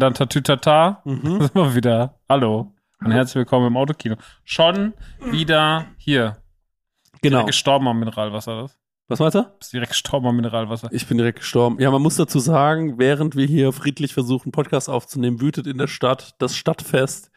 Dann Tatütata. Mhm. Da sind wir wieder. Hallo. Und herzlich willkommen im Autokino. Schon wieder hier. Genau. Gestorben am Mineralwasser, das? Was meinst du? Bist direkt gestorben am Mineralwasser. Ich bin direkt gestorben. Ja, man muss dazu sagen, während wir hier friedlich versuchen, Podcast aufzunehmen, wütet in der Stadt das Stadtfest,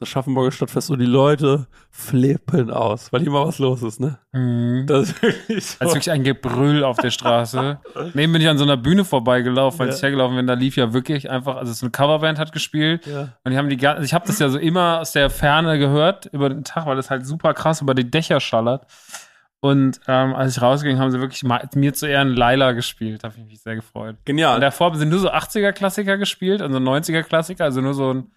das Schaffenburger Stadtfest und die Leute flippen aus, weil hier mal was los ist, ne? Mhm. Das ist wirklich so. Also wirklich ein Gebrüll auf der Straße. Neben bin ich an so einer Bühne vorbeigelaufen, als Ja. ich hergelaufen bin. Da lief ja wirklich einfach, also so eine Coverband hat gespielt. ja. Und die haben die ganze, also ich habe das ja so immer aus der Ferne gehört über den Tag, weil das halt super krass über die Dächer schallert. Und ähm, als ich rausging, haben sie wirklich mal, mir zu Ehren Laila gespielt. Da habe ich mich sehr gefreut. Und Genial. davor sind nur so 80er-Klassiker gespielt, also 90er-Klassiker, also nur so ein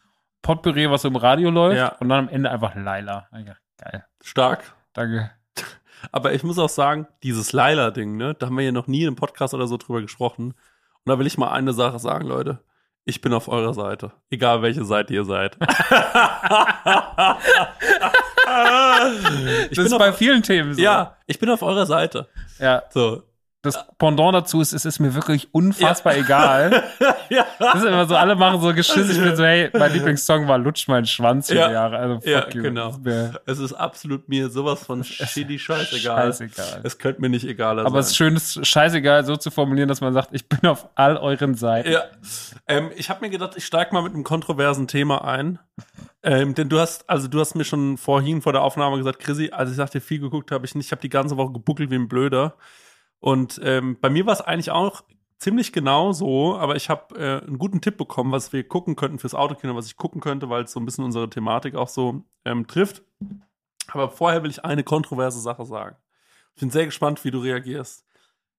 Potpourri, was im Radio läuft. Ja. Und dann am Ende einfach Laila. Ja, geil. Stark. Danke. Aber ich muss auch sagen, dieses Laila-Ding, ne, da haben wir ja noch nie in einem Podcast oder so drüber gesprochen. Und da will ich mal eine Sache sagen, Leute. Ich bin auf eurer Seite. Egal welche Seite ihr seid. ich das bin ist auf, bei vielen Themen so. ja, ich bin auf eurer Seite. ja. So. Das Pendant dazu ist, es ist mir wirklich unfassbar egal. ja. Das ist immer so, alle machen so Geschiss. Ich bin so, hey, mein Lieblingssong war Lutsch mein Schwanz für Ja. Jahre. Also fuck Ja, you. genau. Es ist absolut mir sowas von shitty scheißegal. scheißegal. Es könnte mir nicht egaler Aber es ist sein. schön, es ist scheißegal, so zu formulieren, dass man sagt, ich bin auf all euren Seiten. Ja. Ähm, ich habe mir gedacht, ich steig mal mit einem kontroversen Thema ein. Ähm, denn du hast, also du hast mir schon vorhin vor der Aufnahme gesagt, Chrissy, als ich sagte, viel geguckt habe ich nicht, ich habe die ganze Woche gebuckelt wie ein Blöder. Und ähm, bei mir war es eigentlich auch ziemlich genau so, aber ich habe äh, einen guten Tipp bekommen, was wir gucken könnten fürs Autokino, was ich gucken könnte, weil es so ein bisschen unsere Thematik auch so ähm, trifft. Aber vorher will ich eine kontroverse Sache sagen. Ich bin sehr gespannt, wie du reagierst.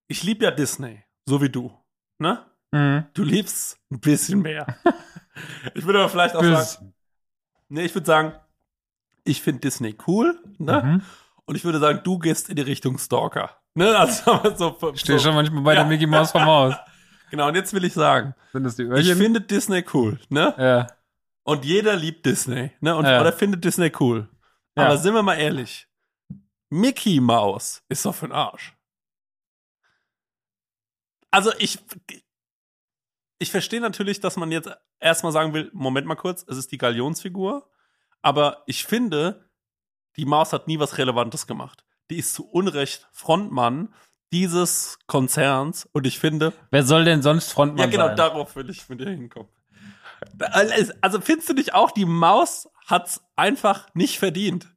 Ich liebe ja Disney, so wie du. Ne? Mhm. Du liebst ein bisschen mehr. ich würde aber vielleicht auch sagen, nee, ich würde sagen, ich finde Disney cool, ne? mhm. Und ich würde sagen, du gehst in die Richtung Stalker. Ne? Also so, Ich stehe so. schon manchmal bei Ja. der Mickey Maus vom Haus. Genau, und jetzt will ich sagen, das die ich Öhrchen? finde Disney cool, ne? ja. Und jeder liebt Disney, ne? Und Ja. oder findet Disney cool. Ja. Aber sind wir mal ehrlich, Mickey Maus ist doch für den Arsch. Also ich ich verstehe natürlich, dass man jetzt erstmal sagen will, Moment mal kurz, es ist die Galionsfigur, aber ich finde, die Maus hat nie was Relevantes gemacht. Die ist zu Unrecht Frontmann dieses Konzerns und ich finde, Wer soll denn sonst Frontmann ja, genau, sein? darauf will ich mit dir hinkommen. Also findest du nicht auch, die Maus hat's einfach nicht verdient?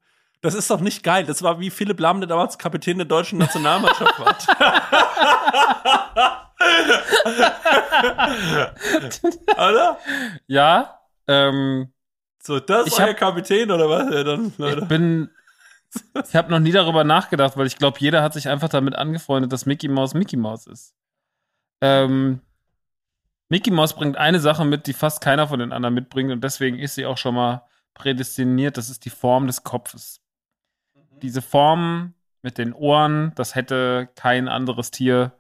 Das ist doch nicht geil. Das war wie Philipp Lahm, der damals Kapitän der deutschen Nationalmannschaft war. Oder? Ja, ähm, So, das Ich ist euer hab- Kapitän oder was? Ja, dann, ich bin. Ich habe noch nie darüber nachgedacht, weil ich glaube, jeder hat sich einfach damit angefreundet, dass Mickey Mouse Mickey Mouse ist. Ähm, Mickey Mouse bringt eine Sache mit, die fast keiner von den anderen mitbringt und deswegen ist sie auch schon mal prädestiniert. Das ist die Form des Kopfes. Diese Form mit den Ohren, das hätte kein anderes Tier,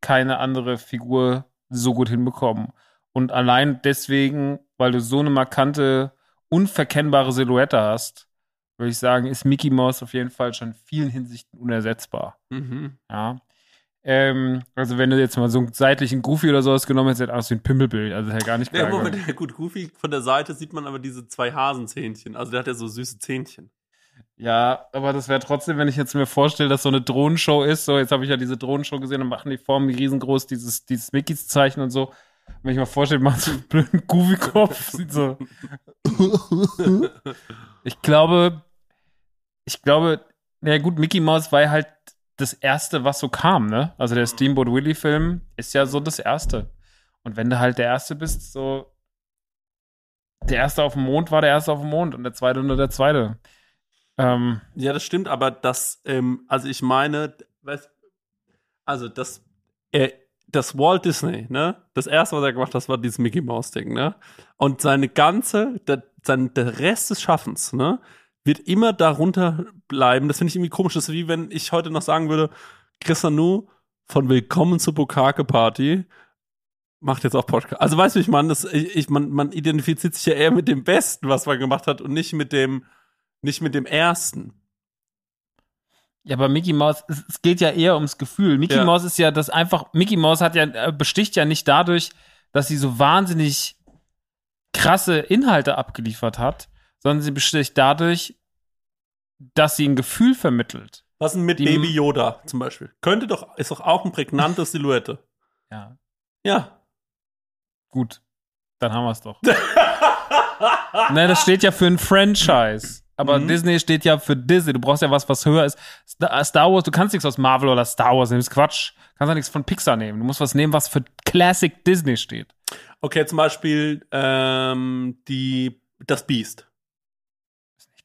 keine andere Figur so gut hinbekommen. Und allein deswegen, weil du so eine markante, unverkennbare Silhouette hast, würde ich sagen, ist Mickey Mouse auf jeden Fall schon in vielen Hinsichten unersetzbar. Mhm. Ja. Ähm, also wenn du jetzt mal so einen seitlichen Goofy oder sowas genommen hättest, hätte aus wie ein Pimmelbild. Also hätte gar nicht Ja, geil Moment, ja, gut, Goofy von der Seite sieht man aber diese zwei Hasenzähnchen. Also der hat ja so süße Zähnchen. Ja, aber das wäre trotzdem, wenn ich jetzt mir vorstelle, dass so eine Drohnenshow ist, so jetzt habe ich ja diese Drohnenshow gesehen und machen die Formen riesengroß, dieses, dieses Mickys-Zeichen und so. Wenn ich mal vorstelle, machen so einen blöden Goofy-Kopf, sieht so. ich glaube, ich glaube, na gut, Mickey Mouse war ja halt das erste, was so kam, ne? Also der Steamboat Willie Film ist ja so das erste. Und wenn du halt der erste bist, so der erste auf dem Mond war der erste auf dem Mond und der zweite nur der zweite. Ähm, Ja, das stimmt, aber das, ähm, also ich meine, weißt, also das, äh, das Walt Disney, ne? Das erste, was er gemacht hat, das war dieses Mickey Mouse Ding, ne? Und seine ganze, der, sein, der Rest des Schaffens, ne? Wird immer darunter bleiben. Das finde ich irgendwie komisch. Das ist wie wenn ich heute noch sagen würde, Chris Nanu von Willkommen zur Bukake Party macht jetzt auch Podcast. Also weißt du, ich meine, ich, ich, man, man identifiziert sich ja eher mit dem Besten, was man gemacht hat und nicht mit dem, nicht mit dem Ersten. Ja, aber Mickey Mouse, es, es geht ja eher ums Gefühl. Mickey Ja. Mouse ist ja das einfach, Mickey Mouse hat ja, äh, besticht ja nicht dadurch, dass sie so wahnsinnig krasse Inhalte abgeliefert hat, sondern sie besticht dadurch, dass sie ein Gefühl vermittelt. Was denn mit Baby Yoda zum Beispiel? Könnte doch, ist doch auch eine prägnante Silhouette. Ja. Ja. Gut. Dann haben wir es doch. ne, das steht ja für ein Franchise. Aber Mhm. Disney steht ja für Disney. Du brauchst ja was, was höher ist. Star Star Wars, du kannst nichts aus Marvel oder Star Wars nehmen. Das ist Quatsch. Du kannst ja nichts von Pixar nehmen. Du musst was nehmen, was für Classic Disney steht. Okay, zum Beispiel ähm, die, das Biest.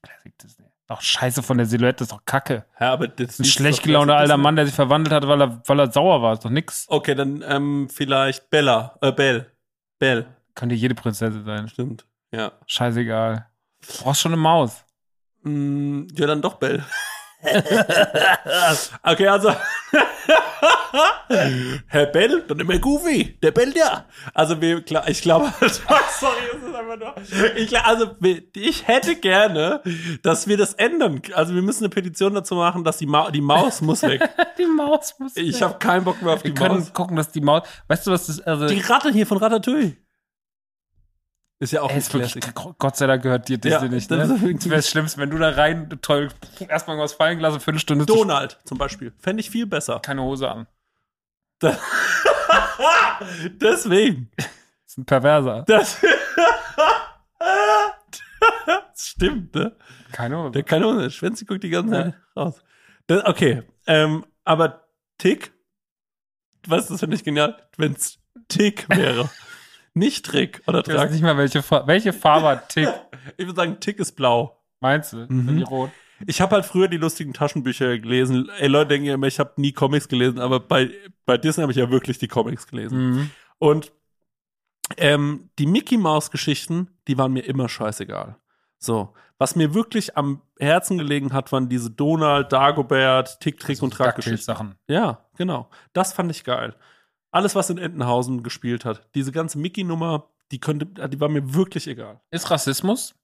Classic Disney. Doch scheiße von der Silhouette, das ist doch kacke. Ja, aber das Ein schlecht gelaunter alter. Mann, der sich verwandelt hat, weil er, weil er sauer war. Ist doch nix. Okay, dann ähm, vielleicht Bella, äh, Belle. Belle, Könnte jede Prinzessin sein. stimmt. Ja. Scheißegal. Du brauchst schon eine Maus. Mm, ja, dann doch Bell. okay, also. Herr Bell, dann immer Goofy. Der Bell ja. Also, wir, klar, ich glaube, sorry, es ist einfach nur. Ich, also, ich hätte gerne, dass wir das ändern. Also, wir müssen eine Petition dazu machen, dass die, Ma die Maus muss weg. Die Maus muss. Ich habe keinen Bock mehr auf die Wir können Maus. gucken, dass die Maus. Weißt du, was das. Also, Die Ratte hier von Ratatouille. Ist ja auch Ey, ein ist wirklich. Gott sei Dank gehört dir Disney Ja, nicht. das Ne? Das wäre das Schlimmste, wenn du da rein, toll, erstmal was fallen gelassen, Viertelstunde zu Donald zum Beispiel. Fände ich viel besser. keine Hose an. Deswegen. Das ist ein Perverser. Das, das stimmt, ne? Keine Hose. Der keine Hose. Schwänze guckt die ganze Ja. Zeit raus. Das, okay. Ähm, aber Tick, was das finde ich genial, wenn es Tick wäre. nicht Trick oder ich weiß nicht mal, welche, Fa welche Farbe hat Tick. Ich würde sagen, Tick ist blau. Meinst du? Mhm. Sind die rot? Ich habe halt früher die lustigen Taschenbücher gelesen. Ey, Leute denken ja immer, ich habe nie Comics gelesen, aber bei, bei Disney habe ich ja wirklich die Comics gelesen. Mhm. Und ähm, die Mickey Maus Geschichten, die waren mir immer scheißegal. So, was mir wirklich am Herzen gelegen hat, waren diese Donald, Dagobert, Tick, Trick und Track Geschichten. Sachen. Ja, genau. Das fand ich geil. Alles, was in Entenhausen gespielt hat, diese ganze Mickey Nummer, die könnte, die war mir wirklich egal. Ist Rassismus?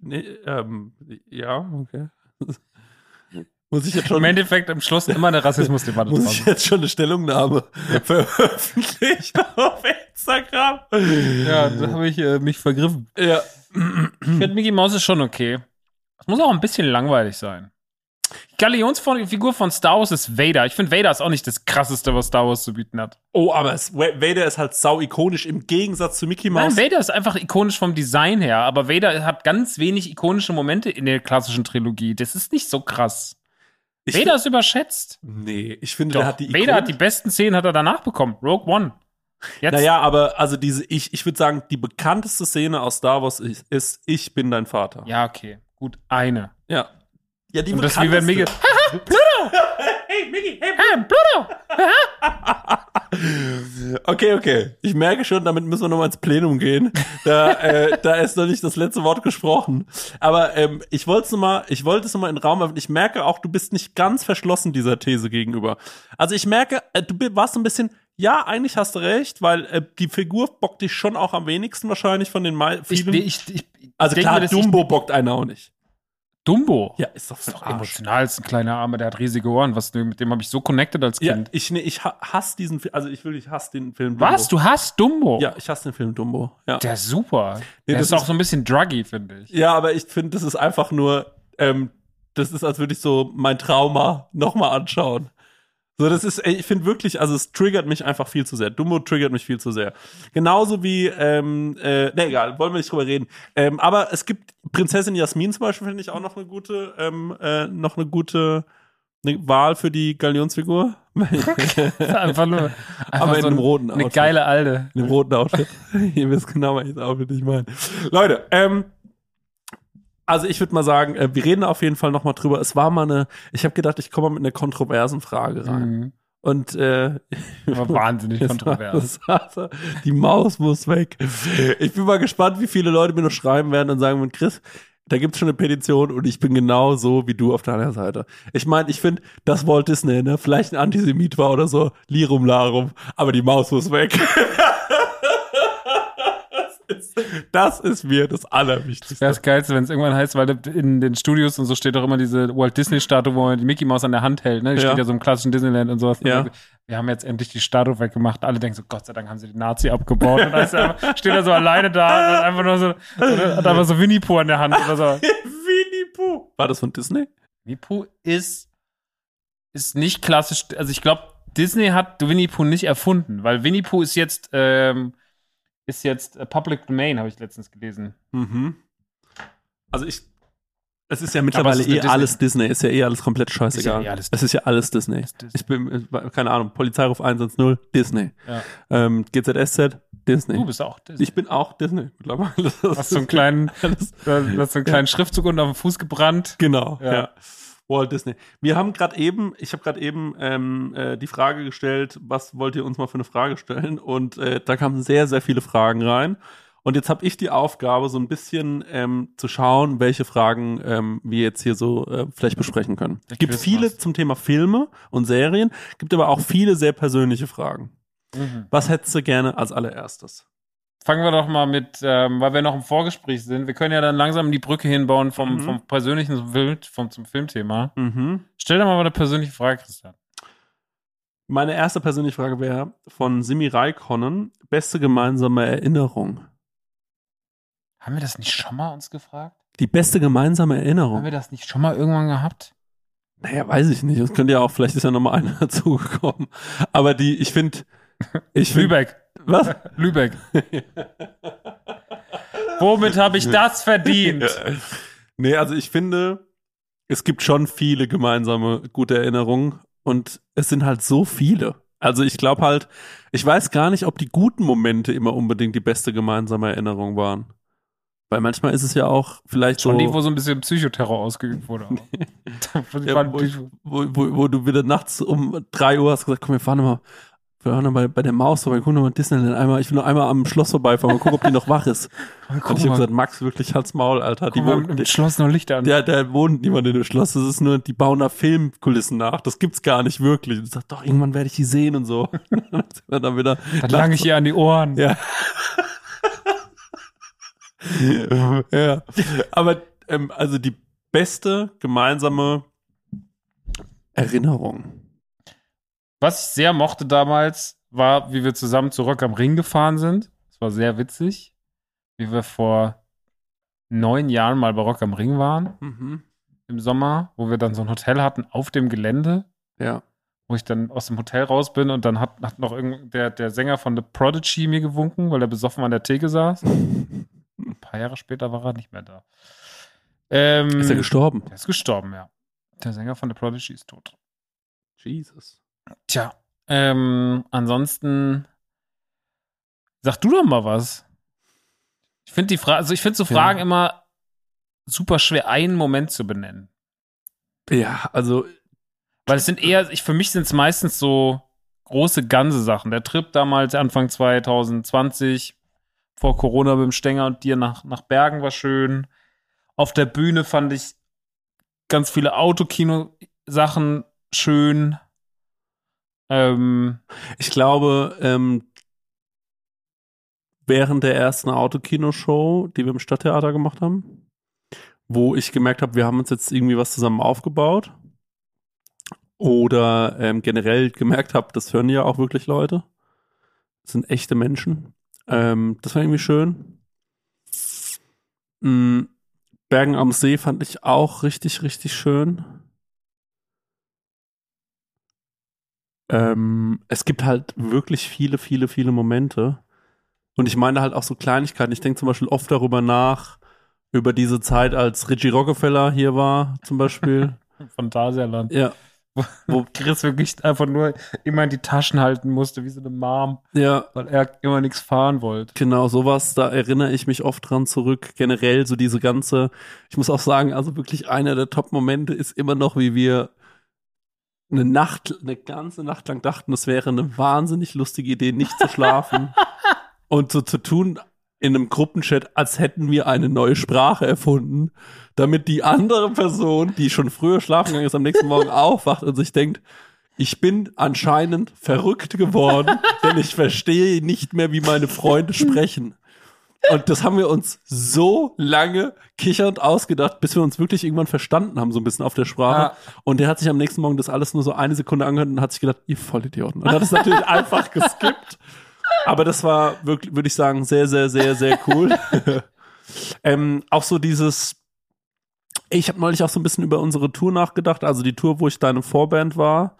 Nee, ähm, ja, okay. Muss ich jetzt schon Im Endeffekt im Schluss immer eine Rassismusdebatte Muss ich jetzt schon eine Stellungnahme veröffentlichen auf Instagram? Ja, da habe ich äh, mich vergriffen. Ja. Ich finde, Mickey Mouse ist schon okay. Es muss auch ein bisschen langweilig sein. Galionsfigur von Star Wars ist Vader. Ich finde, Vader ist auch nicht das krasseste, was Star Wars zu bieten hat. Oh, aber es, Vader ist halt sau ikonisch im Gegensatz zu Mickey Mouse. Nein, Vader ist einfach ikonisch vom Design her, aber Vader hat ganz wenig ikonische Momente in der klassischen Trilogie. Das ist nicht so krass. ich Vader ist überschätzt. nee, ich finde, Doch, der hat die Vader hat die besten Szenen hat er danach bekommen. Rogue One. Jetzt, Naja, aber also diese, ich, ich würde sagen, die bekannteste Szene aus Star Wars ist, ist Ich bin dein Vater. ja, okay. Gut, eine. Ja. Ja, die Und das ist wie wenn Mickey. Hey, Mickey, hey, Ah, Pluto! Okay, okay. Ich merke schon, damit müssen wir nochmal ins Plenum gehen. Da, äh, da ist noch nicht das letzte Wort gesprochen. Aber ähm, ich wollte es nochmal, ich wollte es nochmal in den Raum werfen. Ich merke auch, du bist nicht ganz verschlossen dieser These gegenüber. Also ich merke, äh, du warst so ein bisschen, ja, eigentlich hast du recht, weil äh, die Figur bockt dich schon auch am wenigsten wahrscheinlich von den Ich, vielen. ich, ich, also denk klar, ich- Dumbo bockt einer auch nicht. Dumbo. Ja, ist doch ist doch emotional, ist ein kleiner Arme, der hat riesige Ohren. Was, mit dem habe ich so connected als Ja, Kind. ich, nee, ich ha- hasse diesen Film, also ich will, ich hasse den Film Dumbo. Was? Du hast Dumbo? Ja, ich hasse den Film Dumbo. Ja. Der ist super. Nee, der das ist auch so ein bisschen druggy, finde ich. Ja, aber ich finde, das ist einfach nur, ähm, das ist, als würde ich so mein Trauma nochmal anschauen. So, das ist, ey, ich finde wirklich, also es triggert mich einfach viel zu sehr. Dumbo triggert mich viel zu sehr. Genauso wie, ähm, äh, ne, egal, wollen wir nicht drüber reden. Ähm, aber es gibt Prinzessin Jasmin zum Beispiel, finde ich auch noch eine gute, ähm, äh, noch eine gute eine Wahl für die Galionsfigur. Einfach nur einfach Aber in so einem roten eine Outfit. geile Alte. In dem roten Outfit. Ihr wisst genau, welches Outfit ich meine. Leute, ähm, also ich würde mal sagen, äh, wir reden auf jeden Fall noch mal drüber. Es war mal eine, ich habe gedacht, ich komme mal mit einer kontroversen Frage rein. Mhm. Und äh, War wahnsinnig kontrovers. war- die Maus muss weg. Ich bin mal gespannt, wie viele Leute mir noch schreiben werden und sagen, Chris, da gibt's schon eine Petition und ich bin genau so wie du auf deiner Seite. Ich meine, ich finde, dass Walt Disney, ne, vielleicht ein Antisemit war oder so, Lirum Larum, aber die Maus muss weg. das ist mir das Allerwichtigste. das Geilste, wenn es irgendwann heißt, weil in den Studios und so steht doch immer diese Walt Disney-Statue, wo man die Mickey Mouse an der Hand hält. Ne? Die Ja. steht ja so im klassischen Disneyland und sowas. Ja. Wir haben jetzt endlich die Statue weggemacht. Alle denken so, Gott sei Dank haben sie die Nazi abgebaut. Und dann ist er steht er so alleine da und hat einfach nur so, so hat einfach so Winnie Pooh an der Hand oder so. Winnie Pooh. War das von Disney? Winnie Pooh ist, ist nicht klassisch, also ich glaube, Disney hat Winnie Pooh nicht erfunden, weil Winnie Pooh ist jetzt, ähm, ist jetzt äh, Public Domain, habe ich letztens gelesen. Mhm. Also ich. Es ist ja mittlerweile ist eh Disney. alles Disney, ist ja eh alles komplett scheißegal. Ist ja eh alles es ist ja alles Disney. Disney. Ich bin, äh, keine Ahnung, Polizeiruf 110, Disney. Ja. Ähm, GZSZ, Disney. Du bist auch Disney. ich bin auch Disney mittlerweile. Das hast so einen kleinen, alles- du hast so einen kleinen Schriftzug unter dem Fuß gebrannt. Genau, Ja. ja. Walt Disney. Wir haben gerade eben, ich habe gerade eben ähm, äh, die Frage gestellt, was wollt ihr uns mal für eine Frage stellen? Und äh, da kamen sehr, sehr viele Fragen rein. Und jetzt habe ich die Aufgabe, so ein bisschen ähm, zu schauen, welche Fragen ähm, wir jetzt hier so äh, vielleicht besprechen können. Es gibt viele zum Thema Filme und Serien, gibt aber auch viele sehr persönliche Fragen. Was hättest du gerne als allererstes? Fangen wir doch mal mit, ähm, weil wir noch im Vorgespräch sind. Wir können ja dann langsam die Brücke hinbauen vom, Mhm. vom persönlichen zum, Film, vom, zum Filmthema. Mhm. Stell dir mal eine persönliche Frage, Christian. Meine erste persönliche Frage wäre von Simi Raikkonen, beste gemeinsame Erinnerung. Haben wir das nicht schon mal uns gefragt? Die beste gemeinsame Haben Erinnerung. wir das nicht schon mal irgendwann gehabt? Naja, weiß ich nicht. Es könnte ja auch, vielleicht ist ja nochmal einer dazugekommen. Aber die, ich finde, ich finde. Lübeck. Was? Lübeck. Womit habe ich das verdient? Nee, also ich finde, es gibt schon viele gemeinsame gute Erinnerungen und es sind halt so viele. Also ich glaube halt, ich weiß gar nicht, ob die guten Momente immer unbedingt die beste gemeinsame Erinnerung waren. Weil manchmal ist es ja auch vielleicht Schon so, die, wo so ein bisschen Psychoterror ausgeübt wurde. ja, wo, wo, wo, wo du wieder nachts um drei Uhr hast gesagt, komm, wir fahren mal, fahren mal bei der Maus vorbei, gucken mal Disneyland einmal, ich will nur einmal am Schloss vorbeifahren und gucken, ob die noch wach ist. Und ich habe gesagt, Max, wirklich halt's Maul, Alter. Die wohnt, im Schloss noch Licht an. der, der wohnt niemand in dem Schloss. Das ist nur, die bauen da Filmkulissen nach. Das gibt's gar nicht wirklich. Und ich sag, doch, irgendwann werde ich die sehen und so. dann dann wieder. Dann lang ich ihr an die Ohren. Ja. ja. Aber, ähm, also die beste gemeinsame Erinnerung. Was ich sehr mochte damals, war, wie wir zusammen zu Rock am Ring gefahren sind. Das war sehr witzig. Wie wir vor neun Jahren mal bei Rock am Ring waren, Mhm. im Sommer, wo wir dann so ein Hotel hatten auf dem Gelände, Ja. wo ich dann aus dem Hotel raus bin und dann hat, hat noch irgend der, der Sänger von The Prodigy mir gewunken, weil er besoffen an der Theke saß. Ein paar Jahre später war er nicht mehr da. Ähm, Ist er gestorben? der ist gestorben, ja. Der Sänger von The Prodigy ist tot. Jesus. Tja, ähm, ansonsten sag du doch mal was. Ich finde die Frage, also ich finde so Ja. Fragen immer super schwer, einen Moment zu benennen. Ja, also, Weil es sind eher, ich, für mich sind es meistens so große ganze Sachen. Der Trip damals Anfang 2020 vor Corona mit dem Stenger und dir nach, nach Bergen war schön. Auf der Bühne fand ich ganz viele Autokino-Sachen schön. Ähm, ich glaube, ähm, während der ersten Autokino-Show, die wir im Stadttheater gemacht haben, wo ich gemerkt habe, wir haben uns jetzt irgendwie was zusammen aufgebaut oder ähm, generell gemerkt habe, das hören ja auch wirklich Leute. Das sind echte Menschen. Ähm, das war irgendwie schön. Mm, Bergen am See fand ich auch richtig, richtig schön. Ähm, es gibt halt wirklich viele, viele, viele Momente. Und ich meine halt auch so Kleinigkeiten. Ich denke zum Beispiel oft darüber nach, über diese Zeit, als Richie Rockefeller hier war, zum Beispiel. Phantasialand. ja, Wo Chris wirklich einfach nur immer in die Taschen halten musste, wie so eine Mom, ja, weil er immer nichts fahren wollte. genau, sowas, da erinnere ich mich oft dran zurück. Generell so diese ganze, ich muss auch sagen, also wirklich einer der Top-Momente ist immer noch, wie wir eine Nacht, eine ganze Nacht lang dachten, es wäre eine wahnsinnig lustige Idee, nicht zu schlafen und so zu tun in einem Gruppenchat, als hätten wir eine neue Sprache erfunden, damit die andere Person, die schon früher schlafen gegangen ist, am nächsten Morgen aufwacht und sich denkt, ich bin anscheinend verrückt geworden, denn ich verstehe nicht mehr, wie meine Freunde sprechen. Und das haben wir uns so lange kichernd ausgedacht, bis wir uns wirklich irgendwann verstanden haben, so ein bisschen auf der Sprache. Ja. Und der hat sich am nächsten Morgen das alles nur so eine Sekunde angehört und hat sich gedacht, ihr Vollidioten. Und hat es natürlich einfach geskippt. Aber das war wirklich, würde ich sagen, sehr, sehr, sehr, sehr cool. ähm, auch so dieses, ich habe neulich auch so ein bisschen über unsere Tour nachgedacht, also die Tour, wo ich deine Vorband war.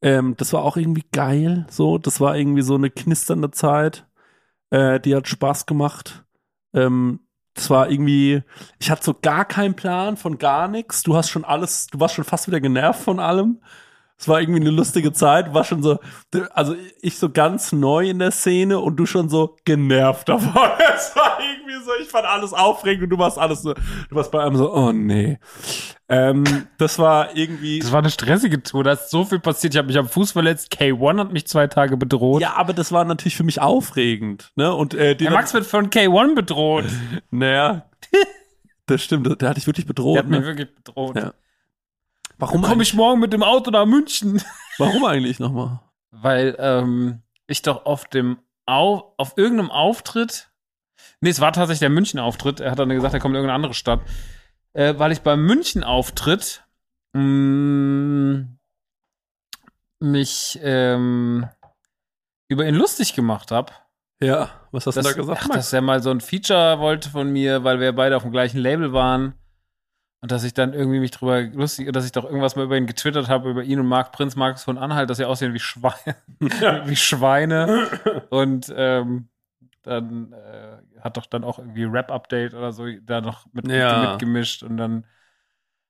Ähm, das war auch irgendwie geil, so. Das war irgendwie so eine knisternde Zeit. Äh, die hat Spaß gemacht. Ähm, das war irgendwie, ich hatte so gar keinen Plan von gar nichts. Du hast schon alles, du warst schon fast wieder genervt von allem. Es war irgendwie eine lustige Zeit, war schon so, also ich so ganz neu in der Szene und du schon so genervt davon. Es war irgendwie so, ich fand alles aufregend und du warst alles so, du warst bei einem so, oh nee. Ähm, das war irgendwie. Das war eine stressige Tour, da ist so viel passiert. Ich habe mich am Fuß verletzt, K1 hat mich zwei Tage bedroht. Ja, aber das war natürlich für mich aufregend, ne? Und äh, Der Max wird von K1 bedroht. naja, das stimmt, der hat dich wirklich bedroht. Der hat mich ne? wirklich bedroht. Ja. Warum Komme ich morgen mit dem Auto nach München? Warum eigentlich nochmal? Weil ähm, ich doch auf dem Au auf irgendeinem Auftritt, nee, es war tatsächlich der München-Auftritt. Er hat dann gesagt, er kommt in irgendeine andere Stadt, äh, weil ich beim München-Auftritt mh, mich ähm, über ihn lustig gemacht habe. Ja, was hast du da gesagt, ach, Max? dass er mal so ein Feature wollte von mir, weil wir beide auf dem gleichen Label waren. Und dass ich dann irgendwie mich drüber lustig, dass ich doch irgendwas mal über ihn getwittert habe, über ihn und Marc Prinz, Markus von Anhalt, dass sie aussehen wie Schweine. wie Schweine. Und ähm, dann äh, hat doch dann auch irgendwie Rap-Update oder so da noch mit, Ja. mitgemischt. Und dann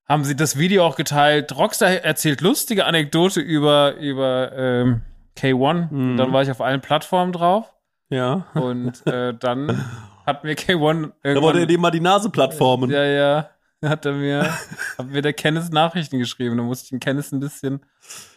haben sie das Video auch geteilt. Rockstar erzählt lustige Anekdote über, über ähm, K1. Mhm. Dann war ich auf allen Plattformen drauf. ja. Und äh, dann hat mir K1 Da wollte er irgendwann, dir mal die Nase plattformen. ja, ja, hat er mir, hat mir der Kenneth Nachrichten geschrieben. Da musste ich den Kenneth ein bisschen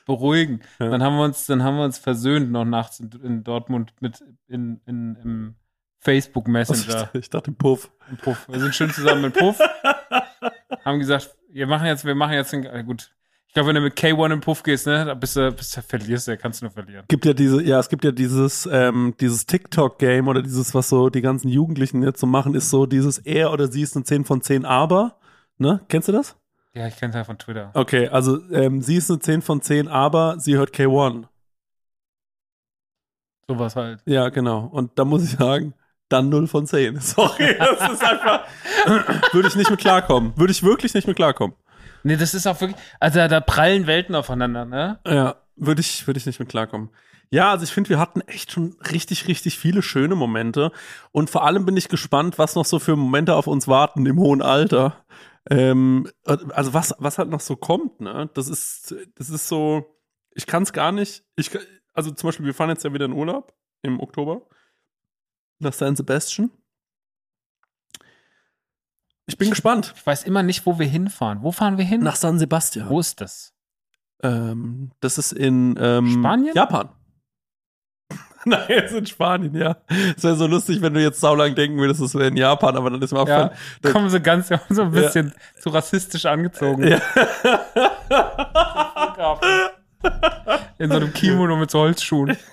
beruhigen. Ja. Dann haben wir uns, dann haben wir uns versöhnt noch nachts in, in Dortmund mit in, in, im Facebook Messenger. Ich dachte, Puff. im Puff. Wir sind schön zusammen im Puff. haben gesagt, wir machen jetzt, wir machen jetzt den, äh, gut. Ich glaube, wenn du mit K1 im Puff gehst, ne, da bist du, bist du verlierst du, kannst du nur verlieren. Gibt ja diese, ja, es gibt ja dieses, ähm, dieses TikTok-Game oder dieses, was so die ganzen Jugendlichen jetzt so machen, ist so dieses er oder sie ist eine 10 von 10 aber. Ne? Kennst du das? Ja, ich kenn's ja von Twitter. Okay, also ähm, sie ist eine 10 von 10, aber sie hört K1. Sowas halt. Ja, genau. Und da muss ich sagen, dann 0 von 10. Sorry, das ist einfach. Würde ich nicht mit klarkommen. Würde ich wirklich nicht mit klarkommen. Nee, das ist auch wirklich, also da prallen Welten aufeinander, ne? Ja, würde ich, würde ich nicht mit klarkommen. Ja, also ich finde, wir hatten echt schon richtig, richtig viele schöne Momente. Und vor allem bin ich gespannt, was noch so für Momente auf uns warten im hohen Alter. Ähm, also was, was halt noch so kommt, ne? Das ist, das ist so, ich kann es gar nicht. Ich, also zum Beispiel, wir fahren jetzt ja wieder in Urlaub im Oktober nach San Sebastian. Ich bin gespannt. Ich weiß immer nicht, wo wir hinfahren. Wo fahren wir hin? Nach San Sebastian. wo ist das? Ähm, das ist in ähm, Spanien? Japan. Nein, es ist in Spanien, ja. Es wäre so lustig, wenn du jetzt saulang denken würdest, es wäre in Japan, aber dann ist mir Ja, aufgefallen. das- kommen sie ganz so ein bisschen zu rassistisch angezogen. Ja. In so einem Kimono mit so Holzschuhen.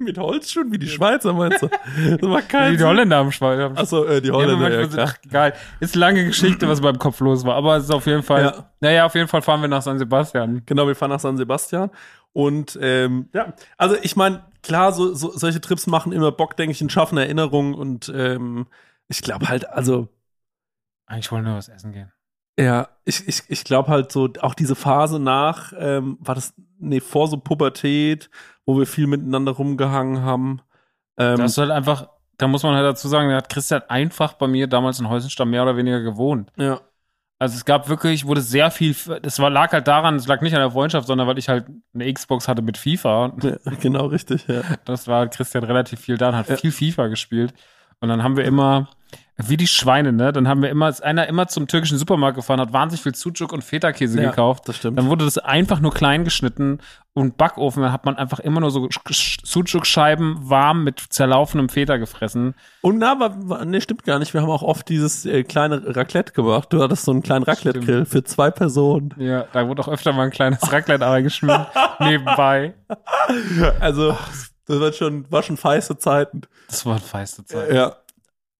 Mit Holzschuhen wie die Schweizer, meinst du? Das macht Wie keinen die Sinn. Holländer am Schwein. Achso, äh, die Ja, Holländer, ja, klar. ach, egal. Ist lange Geschichte, was meinem Kopf los war. Aber es ist auf jeden Fall. Ja. Naja, auf jeden Fall fahren wir nach San Sebastian. Genau, wir fahren nach San Sebastian. Und ähm, ja, also ich meine, klar, so, so, solche Trips machen immer Bock, denke ich, und schaffen Erinnerungen. Und ähm, ich glaube halt, also Eigentlich wollen wir was essen gehen. Ja, ich, ich, ich glaube halt so, auch diese Phase nach, ähm, war das, nee, vor so Pubertät, wo wir viel miteinander rumgehangen haben. Ähm, Das ist halt einfach, da muss man halt dazu sagen, da hat Christian einfach bei mir damals in Heusenstamm mehr oder weniger gewohnt. ja, Also es gab wirklich, wurde sehr viel, das war, lag halt daran, es lag nicht an der Freundschaft, sondern weil ich halt eine Xbox hatte mit FIFA. ja, genau richtig, ja. Das war Christian relativ viel da und hat viel FIFA gespielt. Und dann haben wir immer, wie die Schweine, ne? Dann haben wir immer, ist einer immer zum türkischen Supermarkt gefahren, hat wahnsinnig viel Sucuk und Feta-Käse Ja, gekauft. das stimmt. Dann wurde das einfach nur klein geschnitten und Backofen, dann hat man einfach immer nur so Sch- Sucuk-Scheiben warm mit zerlaufenem Feta gefressen. Und na, war, nee, stimmt gar nicht. Wir haben auch oft dieses äh, kleine Raclette gemacht. Du hattest so einen kleinen Raclette-Grill für zwei Personen. Ja, da wurde auch öfter mal ein kleines Raclette eingeschmiert nebenbei. Also, das war schon, war schon feiste Zeiten. Das war eine feiste Zeit. Ja.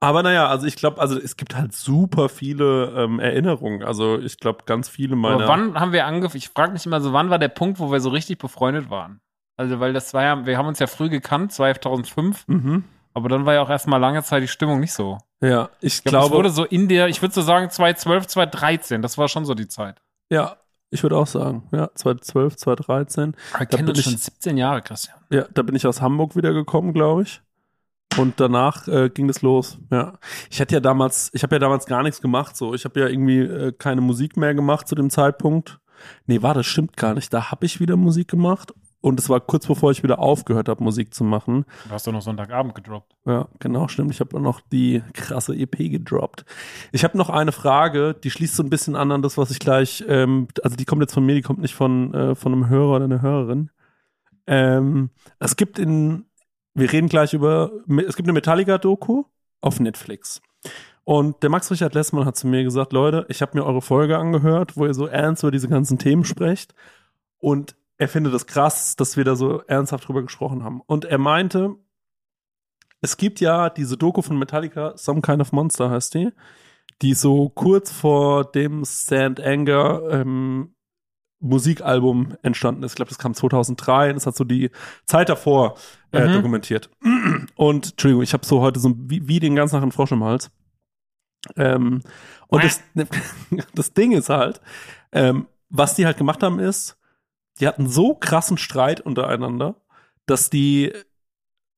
Aber naja, also ich glaube, also es gibt halt super viele ähm, Erinnerungen. Also ich glaube, ganz viele meiner. Aber wann haben wir angefangen? Ich frage mich immer so, wann war der Punkt, wo wir so richtig befreundet waren? Also, weil das war ja, wir haben uns ja früh gekannt, 2005, Mhm. aber dann war ja auch erstmal lange Zeit die Stimmung nicht so. Ja, ich Ich glaube, es wurde so in der, ich würde so sagen 2012, 2013, das war schon so die Zeit. ja, ich würde auch sagen, ja, 2012, 2013. Wir kennen uns schon ich- 17 Jahre, Christian. Ja, da bin ich aus Hamburg wiedergekommen, glaube ich. Und danach äh, ging es los. Ja, ich hatte ja damals, ich habe ja damals gar nichts gemacht. So, ich habe ja irgendwie äh, keine Musik mehr gemacht zu dem Zeitpunkt. Nee, war das stimmt gar nicht. Da habe ich wieder Musik gemacht und es war kurz bevor ich wieder aufgehört habe, Musik zu machen. Du hast doch noch Sonntagabend gedroppt. Ja, genau, stimmt. Ich habe noch die krasse EP gedroppt. Ich habe noch eine Frage, die schließt so ein bisschen an an das, was ich gleich, ähm, also die kommt jetzt von mir, die kommt nicht von, äh, von einem Hörer oder einer Hörerin. Ähm, es gibt in, wir reden gleich über, es gibt eine Metallica-Doku auf Netflix. Und der Max Richard Lessmann hat zu mir gesagt, Leute, ich habe mir eure Folge angehört, wo ihr so ernst über diese ganzen Themen sprecht. Und er findet es krass, dass wir da so ernsthaft drüber gesprochen haben. Und er meinte, es gibt ja diese Doku von Metallica, Some Kind of Monster heißt die, die so kurz vor dem Stand Anger ähm, Musikalbum entstanden ist. Ich glaube, das kam 2003 und es hat so die Zeit davor äh, Mhm. dokumentiert. Und, Entschuldigung, ich habe so heute so wie, wie den ganzen Tag einen Frosch im Hals. Ähm, und das, das Ding ist halt, ähm, was die halt gemacht haben ist, die hatten so krassen Streit untereinander, dass die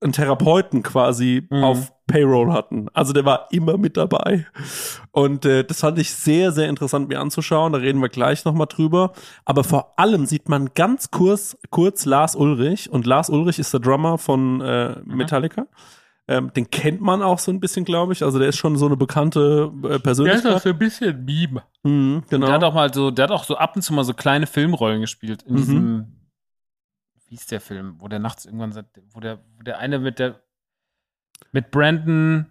einen Therapeuten quasi Mhm. auf Payroll hatten. Also der war immer mit dabei. Und äh, das fand ich sehr, sehr interessant mir anzuschauen. Da reden wir gleich nochmal drüber. Aber vor allem sieht man ganz kurz, kurz Lars Ulrich. Und Lars Ulrich ist der Drummer von äh, Metallica. Ähm, den kennt man auch so ein bisschen, glaube ich. Also der ist schon so eine bekannte äh, Persönlichkeit. so ein bisschen Meme. Mhm, genau. Der hat auch mal so, der hat auch so ab und zu mal so kleine Filmrollen gespielt in Mhm. diesem, wie ist der Film, wo der nachts irgendwann, sagt, wo der, wo der eine mit der, mit Brandon,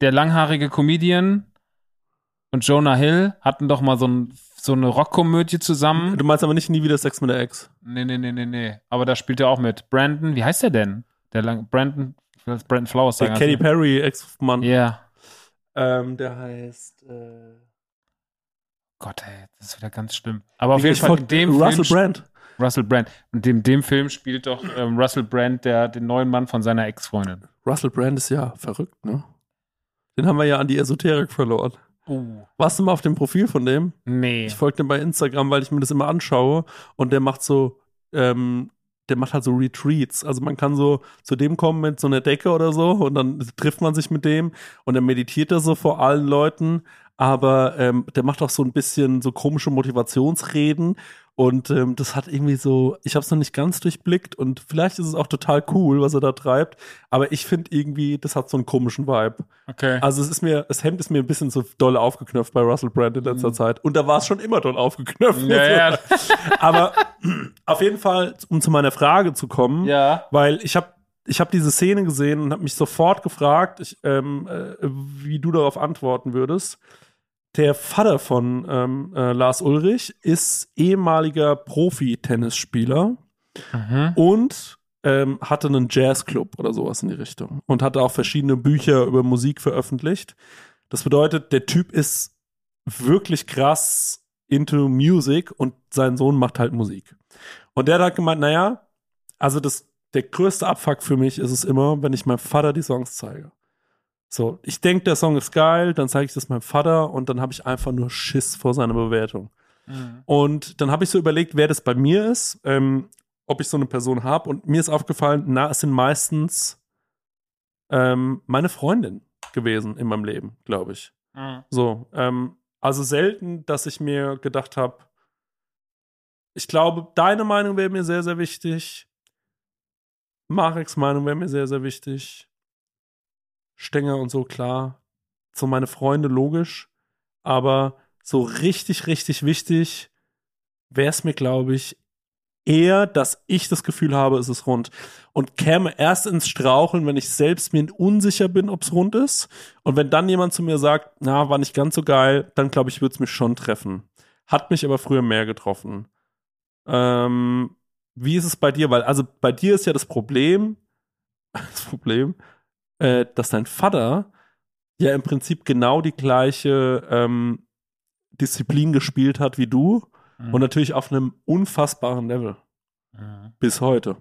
der langhaarige Comedian und Jonah Hill hatten doch mal so, ein, so eine Rockkomödie zusammen. du meinst aber nicht nie wieder Sex mit der Ex. Nee, nee, nee, nee, nee. Aber da spielt er auch mit. Brandon, wie heißt der denn? Der lang, Brandon, ich will Brandon Flowers Der sagen. Katy also- Perry Ex-Mann. Ja. Ähm, der heißt äh, Gott, ey, das ist wieder ganz schlimm. Aber auf wie jeden Fall in dem Russell Film, Brand. Russell Brand. Und in dem Film spielt doch ähm, Russell Brand der, den neuen Mann von seiner Ex-Freundin. Russell Brand ist ja verrückt, ne? Den haben wir ja an die Esoterik verloren. Oh. Warst du mal auf dem Profil von dem? Nee. Ich folge dem bei Instagram, weil ich mir das immer anschaue und der macht so, ähm, der macht halt so Retreats. Also man kann so zu dem kommen mit so einer Decke oder so und dann trifft man sich mit dem und dann meditiert er so vor allen Leuten. Aber ähm, der macht auch so ein bisschen so komische Motivationsreden und ähm, das hat irgendwie so, ich habe es noch nicht ganz durchblickt und vielleicht ist es auch total cool, was er da treibt. Aber ich finde irgendwie, das hat so einen komischen Vibe. Okay. Also es ist mir, das Hemd ist mir ein bisschen zu doll aufgeknöpft bei Russell Brand in letzter Mhm. Zeit. Und da war es schon immer doll aufgeknöpft. ja, ja. Aber auf jeden Fall, um zu meiner Frage zu kommen, ja. weil ich habe ich hab diese Szene gesehen und habe mich sofort gefragt, ich, ähm, äh, wie du darauf antworten würdest. Der Vater von ähm, äh, Lars Ulrich ist ehemaliger Profi-Tennisspieler Mhm. und ähm, hatte einen Jazzclub oder sowas in die Richtung und hatte auch verschiedene Bücher über Musik veröffentlicht. Das bedeutet, der Typ ist wirklich krass into Music und sein Sohn macht halt Musik. Und der hat halt gemeint, naja, also das, der größte Abfuck für mich ist es immer, wenn ich meinem Vater die Songs zeige. So, ich denke, der Song ist geil, dann zeige ich das meinem Vater und dann habe ich einfach nur Schiss vor seiner Bewertung. Mhm. Und dann habe ich so überlegt, wer das bei mir ist, ähm, ob ich so eine Person habe. Und mir ist aufgefallen, na, es sind meistens ähm, meine Freundin gewesen in meinem Leben, glaube ich. Mhm. So, ähm, also selten, dass ich mir gedacht habe, ich glaube, deine Meinung wäre mir sehr, sehr wichtig. Mareks Meinung wäre mir sehr, sehr wichtig. Stenger und so, klar. So meine Freunde, logisch. Aber so richtig, richtig wichtig wäre es mir, glaube ich, eher, dass ich das Gefühl habe, es ist rund. Und käme erst ins Straucheln, wenn ich selbst mir unsicher bin, ob es rund ist. Und wenn dann jemand zu mir sagt, na, war nicht ganz so geil, dann glaube ich, würde es mich schon treffen. Hat mich aber früher mehr getroffen. Ähm, wie ist es bei dir? Weil, also bei dir ist ja das Problem, das Problem, äh, dass dein Vater ja im Prinzip genau die gleiche ähm, Disziplin gespielt hat wie du Mhm. und natürlich auf einem unfassbaren Level Mhm. bis heute.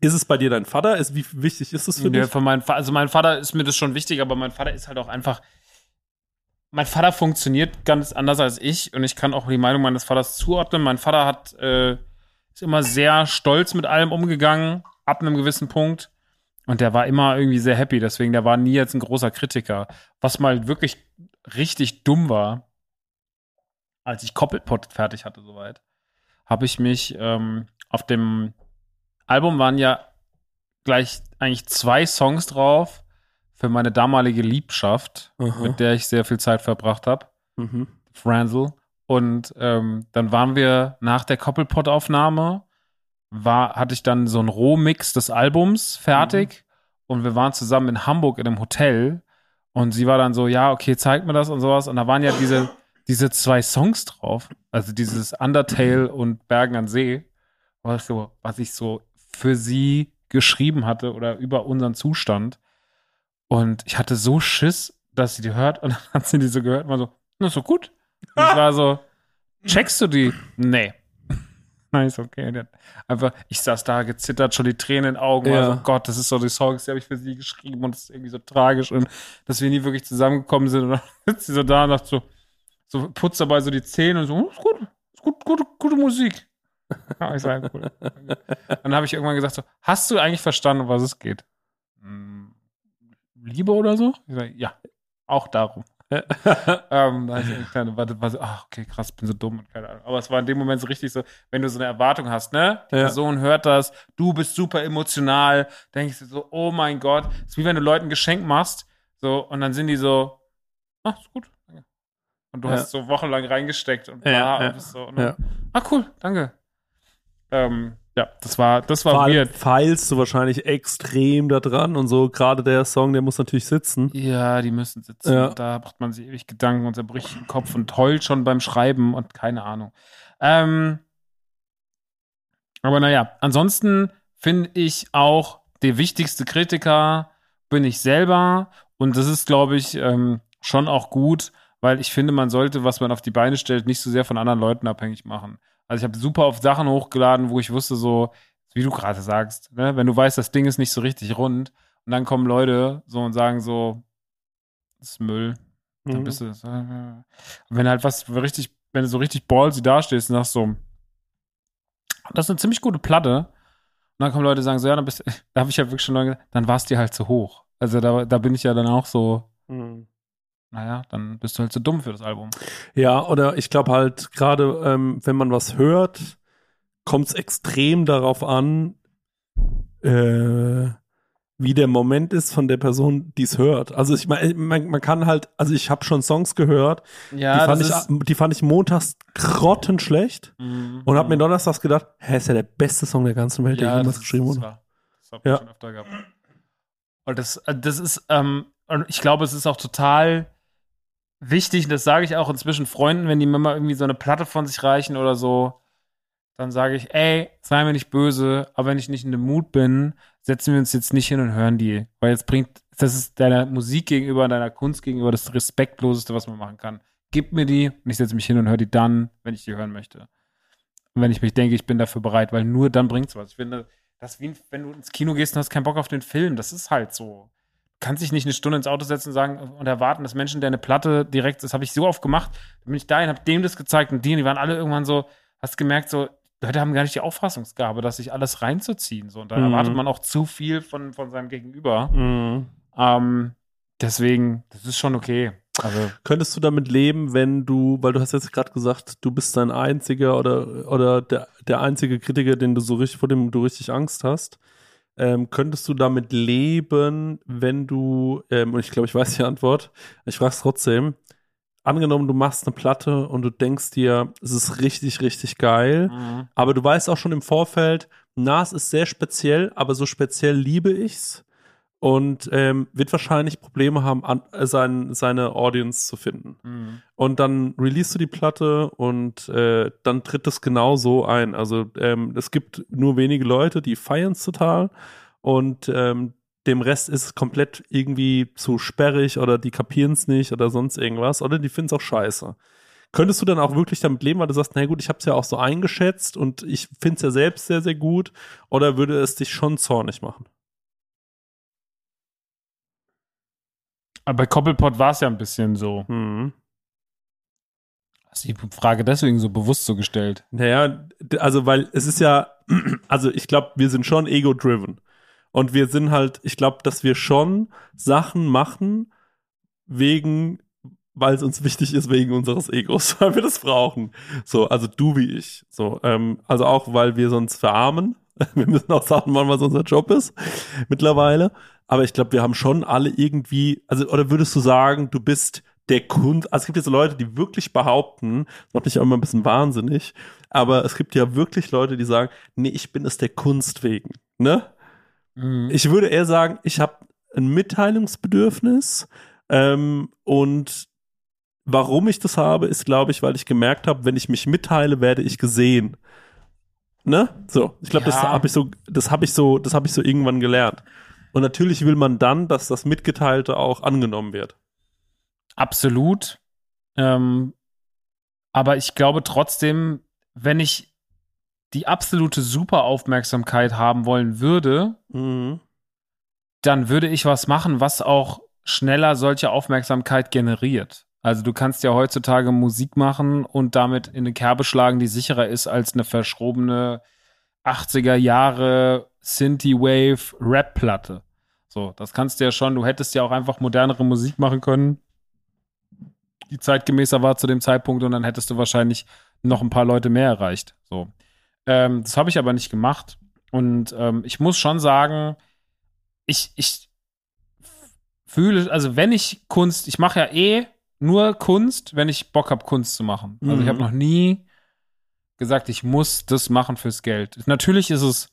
Ist es bei dir dein Vater? Ist, wie wichtig ist es für Nee, dich? von meinem also mein Vater ist mir das schon wichtig, aber mein Vater ist halt auch einfach. Mein Vater funktioniert ganz anders als ich und ich kann auch die Meinung meines Vaters zuordnen. Mein Vater hat äh, ist immer sehr stolz mit allem umgegangen, ab einem gewissen Punkt. Und der war immer irgendwie sehr happy, deswegen der war nie jetzt ein großer Kritiker. Was mal wirklich richtig dumm war, als ich Koppelpot fertig hatte soweit, habe ich mich ähm, auf dem Album waren ja gleich eigentlich zwei Songs drauf für meine damalige Liebschaft, Aha. mit der ich sehr viel Zeit verbracht habe, Mhm. Franzel. Und ähm, dann waren wir nach der Koppelpot-Aufnahme, war, hatte ich dann so einen Rohmix des Albums fertig und wir waren zusammen in Hamburg in einem Hotel und sie war dann so, ja, okay, zeig mir das und sowas. Und da waren ja diese, diese zwei Songs drauf, also dieses Undertale und Bergen an See, was, so, was ich so für sie geschrieben hatte oder über unseren Zustand. Und ich hatte so Schiss, dass sie die hört und dann hat sie die so gehört und war so, na, ist so gut. Und ich war so, checkst du die? Nee. Okay. Die hat Einfach, ich saß da gezittert, schon die Tränen in den Augen. Ja. Also, Gott, das ist so die Songs, die habe ich für sie geschrieben und das ist irgendwie so tragisch und dass wir nie wirklich zusammengekommen sind. Und dann sitzt sie so da und sagt so, so putzt dabei so die Zähne und so, "Oh, ist gut, ist gut, gute, gute Musik. Ja, ich sag, cool. Dann habe ich irgendwann gesagt so, hast du eigentlich verstanden, um was es geht? Hm, Liebe oder so? Ich sag, ja, auch darum. ähm, da ich kleine, warte, warte, ach, okay, krass, bin so dumm und keine Ahnung. Aber es war in dem Moment so richtig so, wenn du so eine Erwartung hast, ne? Die Ja. Person hört das, du bist super emotional, denkst du so, oh mein Gott. Es ist wie wenn du Leuten ein Geschenk machst, so, und dann sind die so, ach, ist gut, danke. Und du Ja. hast so wochenlang reingesteckt und Ja, und bist so, und dann, ja. ah, cool, danke. Ähm, ja, das war, das Vor war allem weird. feilst du wahrscheinlich extrem da dran und so. Gerade der Song, der muss natürlich sitzen. Ja, die müssen sitzen. Ja. Da macht man sich ewig Gedanken und zerbricht den Kopf und heult schon beim Schreiben und keine Ahnung. Ähm, aber naja, ansonsten finde ich auch, der wichtigste Kritiker bin ich selber. Und das ist, glaube ich, ähm, schon auch gut, weil ich finde, man sollte, was man auf die Beine stellt, nicht so sehr von anderen Leuten abhängig machen. Also ich habe super oft Sachen hochgeladen, wo ich wusste so, wie du gerade sagst, ne? wenn du weißt, das Ding ist nicht so richtig rund und dann kommen Leute so und sagen so, das ist Müll, dann Mhm. bist du so, und wenn halt was richtig, wenn du so richtig ballsy dastehst und sagst so, das ist eine ziemlich gute Platte und dann kommen Leute und sagen so, ja, dann bist da habe ich ja wirklich schon lange gesagt, dann war es dir halt zu hoch. Also da, da bin ich ja dann auch so, Mhm. Naja, dann bist du halt zu dumm für das Album. Ja, oder ich glaube halt, gerade ähm, wenn man was hört, kommt es extrem darauf an, äh, wie der Moment ist von der Person, die es hört. Also ich meine, man, man kann halt, also ich habe schon Songs gehört, Ja, die, fand ich, die fand ich montags grottenschlecht und habe mir donnerstags gedacht, hä, ist ja der beste Song der ganzen Welt, der ja, jemals das, geschrieben das wurde. war, das hab ich Ja. schon öfter gehabt. Und das, äh, das ist, ähm, ich glaube, es ist auch total wichtig, das sage ich auch inzwischen Freunden, wenn die mir mal irgendwie so eine Platte von sich reichen oder so, dann sage ich, ey, sei mir nicht böse, aber wenn ich nicht in dem Mut bin, setzen wir uns jetzt nicht hin und hören die. Weil jetzt bringt, das ist deiner Musik gegenüber, deiner Kunst gegenüber das Respektloseste, was man machen kann. Gib mir die und ich setze mich hin und höre die dann, wenn ich die hören möchte. Und wenn ich mich denke, ich bin dafür bereit, weil nur dann bringt's was. Ich finde, das ist wie, wenn du ins Kino gehst und hast keinen Bock auf den Film. Das ist halt so. Du kannst dich nicht eine Stunde ins Auto setzen und sagen und erwarten, dass Menschen, der eine Platte direkt, das habe ich so oft gemacht, dann bin ich dahin, habe dem das gezeigt und die, die waren alle irgendwann so, hast gemerkt, so, Leute haben gar nicht die Auffassungsgabe, dass sich alles reinzuziehen. So. Und da Mhm. erwartet man auch zu viel von, von seinem Gegenüber. Mhm. Ähm, deswegen, das ist schon okay. Also, Könntest du damit leben, wenn du, weil du hast jetzt gerade gesagt, du bist dein einziger oder, oder der, der einzige Kritiker, den du so richtig, vor dem du richtig Angst hast. Ähm, könntest du damit leben, wenn du, ähm, und ich glaube, ich weiß die Antwort, ich frage es trotzdem, angenommen, du machst eine Platte und du denkst dir, es ist richtig, richtig geil, mhm. aber du weißt auch schon im Vorfeld, na, es ist sehr speziell, aber so speziell liebe ich's und ähm, wird wahrscheinlich Probleme haben, an, äh, sein, seine Audience zu finden. Mhm. Und dann release du die Platte und äh, dann tritt es genau so ein. Also ähm, es gibt nur wenige Leute, die feiern es total und ähm, dem Rest ist es komplett irgendwie zu sperrig oder die kapieren es nicht oder sonst irgendwas oder die finden es auch scheiße. Könntest du dann auch wirklich damit leben, weil du sagst, na gut, ich habe es ja auch so eingeschätzt und ich finde es ja selbst sehr, sehr gut oder würde es dich schon zornig machen? Aber bei Koppelpot war es ja ein bisschen so. Mhm. Hast du die Frage deswegen so bewusst so gestellt? Naja, also weil es ist ja, also ich glaube, wir sind schon ego-driven. Und wir sind halt, ich glaube, dass wir schon Sachen machen, wegen, weil es uns wichtig ist, wegen unseres Egos, weil wir das brauchen. So, also du wie ich. So, ähm, also auch, weil wir sonst verarmen. Wir müssen auch Sachen machen, was unser Job ist, mittlerweile. Aber ich glaube, wir haben schon alle irgendwie, also, oder würdest du sagen, du bist der Kunst, also es gibt jetzt Leute, die wirklich behaupten, das macht mich auch immer ein bisschen wahnsinnig, aber es gibt ja wirklich Leute, die sagen, nee, ich bin es der Kunst wegen, ne? Mhm. Ich würde eher sagen, ich habe ein Mitteilungsbedürfnis ähm, und warum ich das habe, ist, glaube ich, weil ich gemerkt habe, wenn ich mich mitteile, werde ich gesehen. Ne? So, ich glaube, das Ja. habe ich so, das habe ich so, das habe ich so irgendwann gelernt. Und natürlich will man dann, dass das Mitgeteilte auch angenommen wird. Absolut. Ähm, aber ich glaube trotzdem, wenn ich die absolute Superaufmerksamkeit haben wollen würde, Mhm. dann würde ich was machen, was auch schneller solche Aufmerksamkeit generiert. Also du kannst ja heutzutage Musik machen und damit in eine Kerbe schlagen, die sicherer ist als eine verschrobene 80er Jahre Synthie-Wave Rap-Platte. So, das kannst du ja schon. Du hättest ja auch einfach modernere Musik machen können, die zeitgemäßer war zu dem Zeitpunkt und dann hättest du wahrscheinlich noch ein paar Leute mehr erreicht. So. Ähm, das habe ich aber nicht gemacht. Und ähm, ich muss schon sagen, ich, ich fühle, also wenn ich Kunst, ich mache ja eh nur Kunst, wenn ich Bock habe, Kunst zu machen. Also ich Mhm. habe noch nie gesagt, ich muss das machen fürs Geld. Natürlich ist es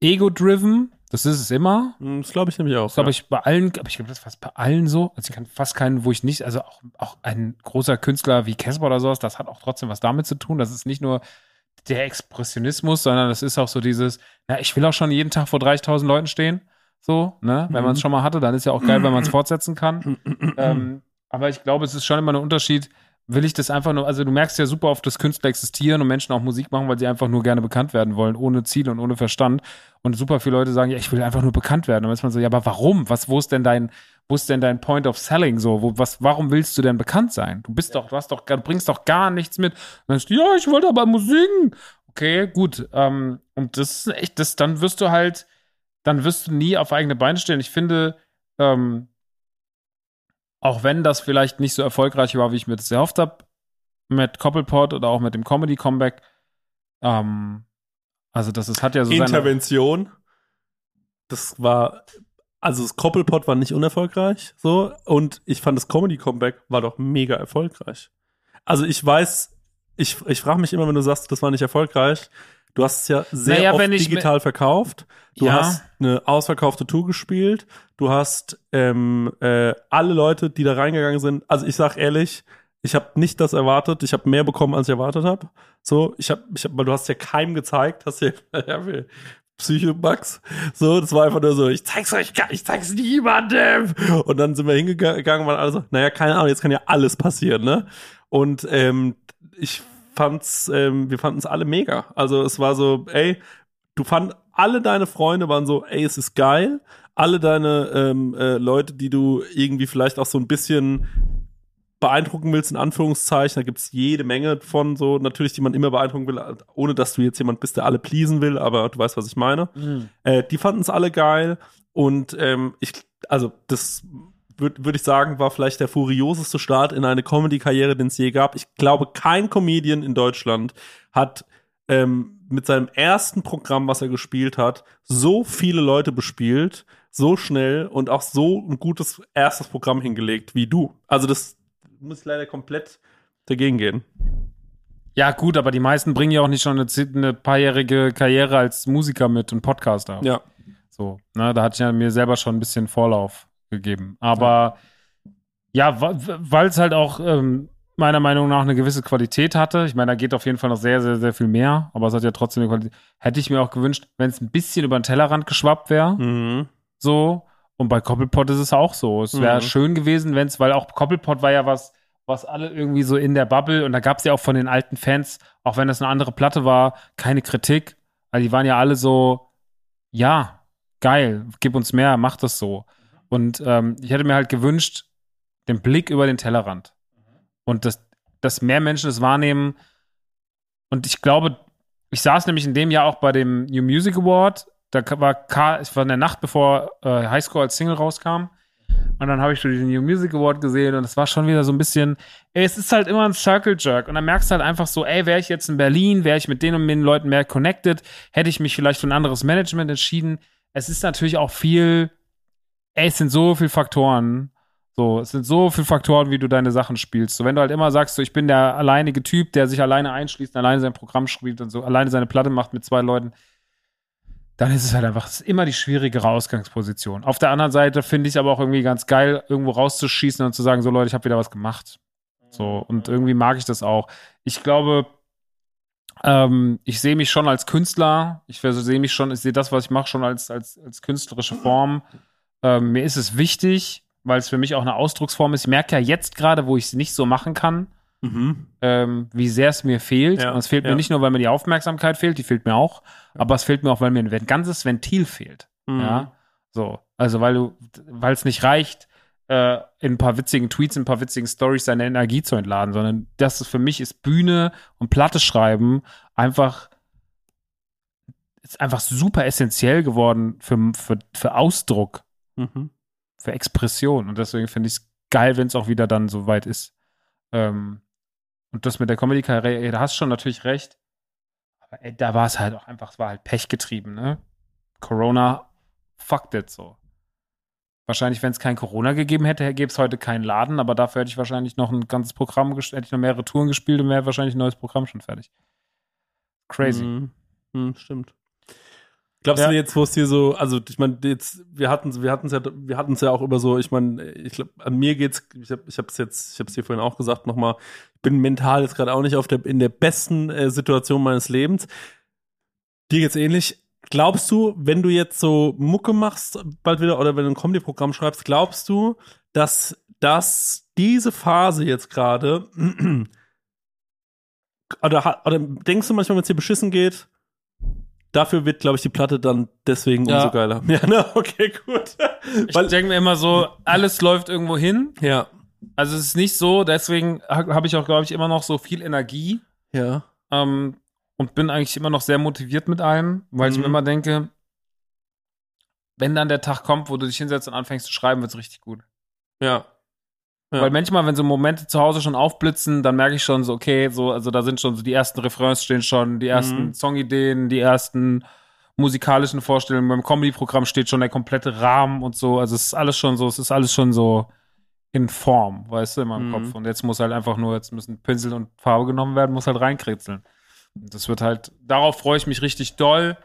ego-driven, das ist es immer. Mhm, Das glaube ich nämlich auch. Das glaube ich bei allen, aber ich glaube, das ist fast bei allen so. Also ich kann fast keinen, wo ich nicht, also auch, auch ein großer Künstler wie Casper oder sowas, das hat auch trotzdem was damit zu tun. Das ist nicht nur der Expressionismus, sondern das ist auch so dieses, na, ich will auch schon jeden Tag vor 30.000 Leuten stehen. So, ne? Wenn man es Mhm. schon mal hatte, dann ist ja auch geil, wenn man es fortsetzen kann. Ähm, aber ich glaube, es ist schon immer ein Unterschied. Will ich das einfach nur, also du merkst ja super oft, dass Künstler existieren und Menschen auch Musik machen, weil sie einfach nur gerne bekannt werden wollen, ohne Ziel und ohne Verstand. Und super viele Leute sagen, ja, ich will einfach nur bekannt werden. Und dann ist man so, ja, aber warum? Was, wo ist denn dein, wo ist denn dein Point of Selling so? Wo, was, warum willst du denn bekannt sein? Du bist doch, du hast doch, du bringst doch gar nichts mit. Und dann sagst du, ja, ich wollte aber Musik. Okay, gut. Ähm, und das ist echt, das, dann wirst du halt, dann wirst du nie auf eigene Beine stehen. Ich finde, ähm, auch wenn das vielleicht nicht so erfolgreich war, wie ich mir das erhofft habe, mit Koppelpot oder auch mit dem Comedy-Comeback, ähm, also das ist, hat ja so seine, Intervention. Das war, also das Koppelpot war nicht unerfolgreich, so. Und ich fand das Comedy-Comeback war doch mega erfolgreich. Also ich weiß, ich, ich frage mich immer, wenn du sagst, das war nicht erfolgreich. Du hast es ja sehr Naja, oft digital verkauft. Du Ja. hast eine ausverkaufte Tour gespielt. Du hast ähm, äh, alle Leute, die da reingegangen sind. Also ich sag ehrlich, ich habe nicht das erwartet. Ich habe mehr bekommen, als ich erwartet habe. So, ich habe, ich hab, weil du hast ja keinem gezeigt, hast ja, ja Psychobugs. So, das war einfach nur so, ich zeig's euch, gar- ich zeig's niemandem. Und dann sind wir hingegangen, waren alle so, naja, keine Ahnung, jetzt kann ja alles passieren, ne? Und ähm, ich fand's, ähm, wir fanden's alle mega. Also es war so, ey, du fand alle deine Freunde waren so, ey, es ist geil. Alle deine ähm, äh, Leute, die du irgendwie vielleicht auch so ein bisschen beeindrucken willst, in Anführungszeichen, da gibt's jede Menge von so, natürlich, die man immer beeindrucken will, ohne dass du jetzt jemand bist, der alle pleasen will, aber du weißt, was ich meine. Mhm. Äh, die fanden es alle geil und ähm, ich, also das würde würd ich sagen, war vielleicht der furioseste Start in eine Comedy-Karriere, den es je gab. Ich glaube, kein Comedian in Deutschland hat ähm, mit seinem ersten Programm, was er gespielt hat, so viele Leute bespielt, so schnell und auch so ein gutes erstes Programm hingelegt wie du. Also das muss leider komplett dagegen gehen. Ja, gut, aber die meisten bringen ja auch nicht schon eine, eine paarjährige Karriere als Musiker mit und Podcaster. Ja. So, ne, da hatte ich ja mir selber schon ein bisschen Vorlauf gegeben. Aber ja, weil es halt auch ähm, meiner Meinung nach eine gewisse Qualität hatte. Ich meine, da geht auf jeden Fall noch sehr, sehr, sehr viel mehr, aber es hat ja trotzdem eine Qualität. Hätte ich mir auch gewünscht, wenn es ein bisschen über den Tellerrand geschwappt wäre, Mhm. so. Und bei Koppelpot ist es auch so. Es wäre Mhm. schön gewesen, wenn es, weil auch Koppelpot war ja was, was alle irgendwie so in der Bubble und da gab es ja auch von den alten Fans, auch wenn das eine andere Platte war, keine Kritik. Also die waren ja alle so, ja, geil, gib uns mehr, mach das so. Und ähm, ich hätte mir halt gewünscht, den Blick über den Tellerrand. Und dass, dass mehr Menschen es wahrnehmen. Und ich glaube, ich saß nämlich in dem Jahr auch bei dem New Music Award. Da war K, es war in der Nacht, bevor äh, Highscore als Single rauskam. Und dann habe ich so diesen New Music Award gesehen und es war schon wieder so ein bisschen, ey, es ist halt immer ein Circle Jerk. Und dann merkst du halt einfach so, ey, wäre ich jetzt in Berlin, wäre ich mit den und den Leuten mehr connected, hätte ich mich vielleicht für ein anderes Management entschieden. Es ist natürlich auch viel, ey, es sind so viele Faktoren. So, es sind so viele Faktoren, wie du deine Sachen spielst. So, wenn du halt immer sagst, so, ich bin der alleinige Typ, der sich alleine einschließt, alleine sein Programm spielt und so, alleine seine Platte macht mit zwei Leuten, dann ist es halt einfach ist immer die schwierigere Ausgangsposition. Auf der anderen Seite finde ich aber auch irgendwie ganz geil, irgendwo rauszuschießen und zu sagen, so Leute, ich habe wieder was gemacht. So, und irgendwie mag ich das auch. Ich glaube, ähm, ich sehe mich schon als Künstler. Ich sehe mich schon, ich sehe das, was ich mache, schon als, als, als künstlerische Form. Ähm, mir ist es wichtig, weil es für mich auch eine Ausdrucksform ist. Ich merke ja jetzt gerade, wo ich es nicht so machen kann, Mhm. ähm, wie sehr es mir fehlt. Ja, Und es fehlt ja. mir nicht nur, weil mir die Aufmerksamkeit fehlt, die fehlt mir auch, aber es fehlt mir auch, weil mir ein ganzes Ventil fehlt. Mhm. Ja, so. Also, weil du, weil es nicht reicht, äh, in ein paar witzigen Tweets, in ein paar witzigen Stories seine Energie zu entladen, sondern das ist für mich ist Bühne und Platte schreiben einfach ist einfach super essentiell geworden für, für, für Ausdruck, Mhm. für Expression. Und deswegen finde ich es geil, wenn es auch wieder dann so weit ist. Ähm, und das mit der Comedy-Karriere, da hast du schon natürlich recht. Aber ey, da war es halt auch einfach, es war halt pechgetrieben, ne? Corona fucked it so. Wahrscheinlich, wenn es kein Corona gegeben hätte, gäbe es heute keinen Laden, aber dafür hätte ich wahrscheinlich noch ein ganzes Programm, hätte ich noch mehrere Touren gespielt und wäre wahrscheinlich ein neues Programm schon fertig. Crazy. Mhm. Mhm, stimmt. Glaubst Ja. du jetzt, wo es dir so, also ich meine, jetzt, wir hatten wir hatten's ja, wir hatten's ja auch über so, ich meine, ich glaube, an mir geht's, ich habe ich hab's jetzt, ich habe es dir vorhin auch gesagt nochmal, ich bin mental jetzt gerade auch nicht auf der, in der besten äh, Situation meines Lebens. Dir geht's ähnlich. Glaubst du, wenn du jetzt so Mucke machst, bald wieder, oder wenn du ein Comedy-Programm schreibst, glaubst du, dass, dass diese Phase jetzt gerade, oder, oder denkst du manchmal, wenn es dir beschissen geht, dafür wird, glaube ich, die Platte dann deswegen Ja. umso geiler. Ja, ne? okay, gut. Ich Weil, denke mir immer so, alles läuft irgendwo hin. ja, Also es ist nicht so, deswegen ha- habe ich auch, glaube ich, immer noch so viel Energie ja. ähm, und bin eigentlich immer noch sehr motiviert mit allem, weil ich Mhm. mir immer denke, wenn dann der Tag kommt, wo du dich hinsetzt und anfängst zu schreiben, wird's richtig gut. Ja. Ja. Weil manchmal, wenn so Momente zu Hause schon aufblitzen, dann merke ich schon so, okay, so, also da sind schon so die ersten Refrains stehen schon, die ersten Mhm. Songideen, die ersten musikalischen Vorstellungen. Beim Comedy-Programm steht schon der komplette Rahmen und so. Also es ist alles schon so, es ist alles schon so in Form, weißt du, in meinem Mhm. Kopf. Und jetzt muss halt einfach nur, jetzt müssen Pinsel und Farbe genommen werden, muss halt reinkritzeln. Das wird halt, darauf freue ich mich richtig doll.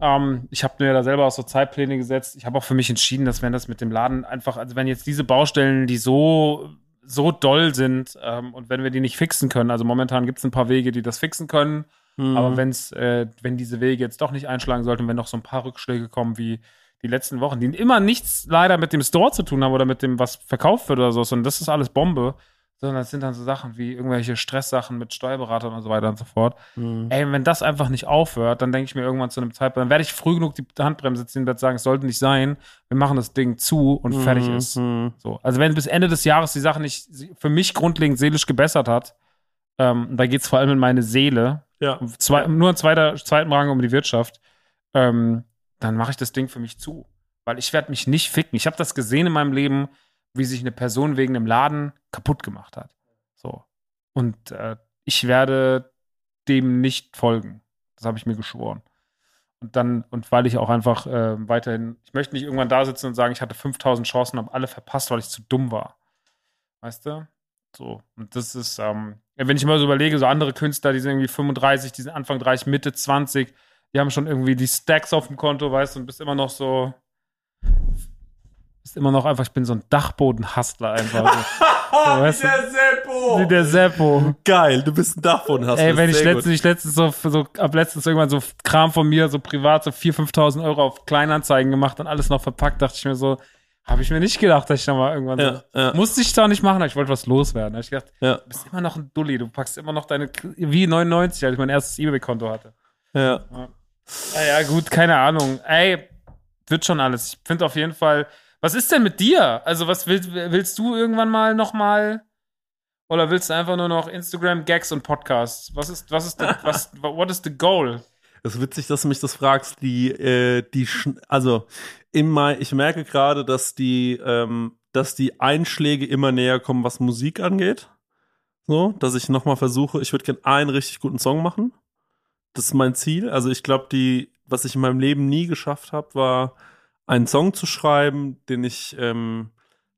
Ähm, ich habe mir da selber auch so Zeitpläne gesetzt. Ich habe auch für mich entschieden, dass wenn das mit dem Laden einfach, also wenn jetzt diese Baustellen, die so, so doll sind ähm, und wenn wir die nicht fixen können, also momentan gibt es ein paar Wege, die das fixen können, Mhm. aber wenn's, äh, wenn diese Wege jetzt doch nicht einschlagen sollten, wenn noch so ein paar Rückschläge kommen wie die letzten Wochen, die immer nichts leider mit dem Store zu tun haben oder mit dem, was verkauft wird oder so, sondern das ist alles Bombe, sondern das sind dann so Sachen wie irgendwelche Stresssachen mit Steuerberatern und so weiter und so fort. Mhm. Ey, wenn das einfach nicht aufhört, dann denke ich mir irgendwann zu einem Zeitpunkt, dann werde ich früh genug die Handbremse ziehen und werde sagen, es sollte nicht sein, wir machen das Ding zu und fertig ist. Mhm. So. Also wenn bis Ende des Jahres die Sache nicht für mich grundlegend seelisch gebessert hat, ähm, da geht es vor allem in meine Seele, Ja. zwei, nur in zweiter, zweiten Rang um die Wirtschaft, ähm, dann mache ich das Ding für mich zu. Weil ich werde mich nicht ficken. Ich habe das gesehen in meinem Leben, wie sich eine Person wegen einem Laden kaputt gemacht hat. So. Und äh, ich werde dem nicht folgen. Das habe ich mir geschworen. Und dann, und weil ich auch einfach äh, weiterhin, ich möchte nicht irgendwann da sitzen und sagen, ich hatte 5000 Chancen, habe alle verpasst, weil ich zu dumm war. Weißt du? So. Und das ist, ähm, wenn ich mal so überlege, so andere Künstler, die sind irgendwie 35, die sind Anfang 30, Mitte 20, die haben schon irgendwie die Stacks auf dem Konto, weißt du, und bist immer noch so, bist immer noch einfach, ich bin so ein Dachboden-Hustler einfach. So. So, weißt du? Der Seppo! Oh, Der Seppo. geil, du bist ein Dachboden hast. Ey, wenn ich letztens, ich letztens so, so, ab letztens irgendwann so Kram von mir, so privat, so 4.000, 5.000 Euro auf Kleinanzeigen gemacht und alles noch verpackt, dachte ich mir so, habe ich mir nicht gedacht, dass ich da mal irgendwann Ja, so, ja. musste ich da nicht machen, aber ich wollte was loswerden. Da ich gedacht, Ja, du bist immer noch ein Dulli, du packst immer noch deine, wie 99, als ich mein erstes Ebay-Konto hatte. ja. Naja, gut, keine Ahnung. Ey, wird schon alles. Ich finde auf jeden Fall, was ist denn mit dir? Also, was willst, willst du irgendwann mal nochmal? Oder willst du einfach nur noch Instagram, Gags und Podcasts? Was ist, was ist, the, was, what is the goal? Es ist witzig, dass du mich das fragst. Die, äh, die, also in mein, ich merke gerade, dass die, ähm, dass die Einschläge immer näher kommen, was Musik angeht. So, dass ich nochmal versuche, ich würde gerne einen richtig guten Song machen. Das ist mein Ziel. Also ich glaube, die, was ich in meinem Leben nie geschafft habe, war einen Song zu schreiben, den ich, ähm,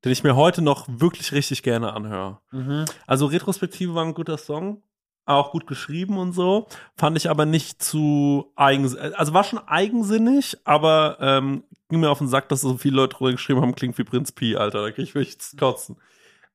den ich mir heute noch wirklich richtig gerne anhöre. Mhm. Also Retrospektive war ein guter Song, auch gut geschrieben und so, fand ich aber nicht zu eigen, also war schon eigensinnig, aber ähm, ging mir auf den Sack, dass so viele Leute drüber geschrieben haben, klingt wie Prinz Pi, Alter, da krieg ich wirklich zu kotzen.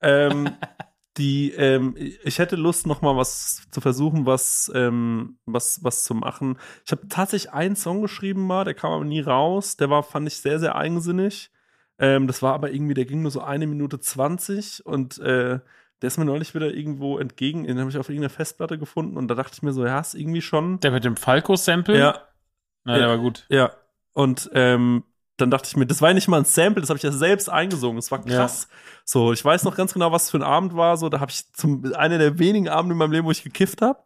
ähm, die, ähm, ich hätte Lust, noch mal was zu versuchen, was, ähm, was, was zu machen. Ich habe tatsächlich einen Song geschrieben mal, der kam aber nie raus. Der war, fand ich, sehr, sehr eigensinnig. Ähm, das war aber irgendwie, der ging nur so eine Minute zwanzig und äh, der ist mir neulich wieder irgendwo entgegen, den habe ich auf irgendeiner Festplatte gefunden und da dachte ich mir so, ja, ist irgendwie schon. Der mit dem Falco-Sample? Ja, Na, der Ja. war gut. ja. Und ähm, dann dachte ich mir, das war ja nicht mal ein Sample, das habe ich ja selbst eingesungen. Das war krass. So, ich weiß noch ganz genau, was für ein Abend war. So, da habe ich zum einer der wenigen Abende in meinem Leben, wo ich gekifft habe.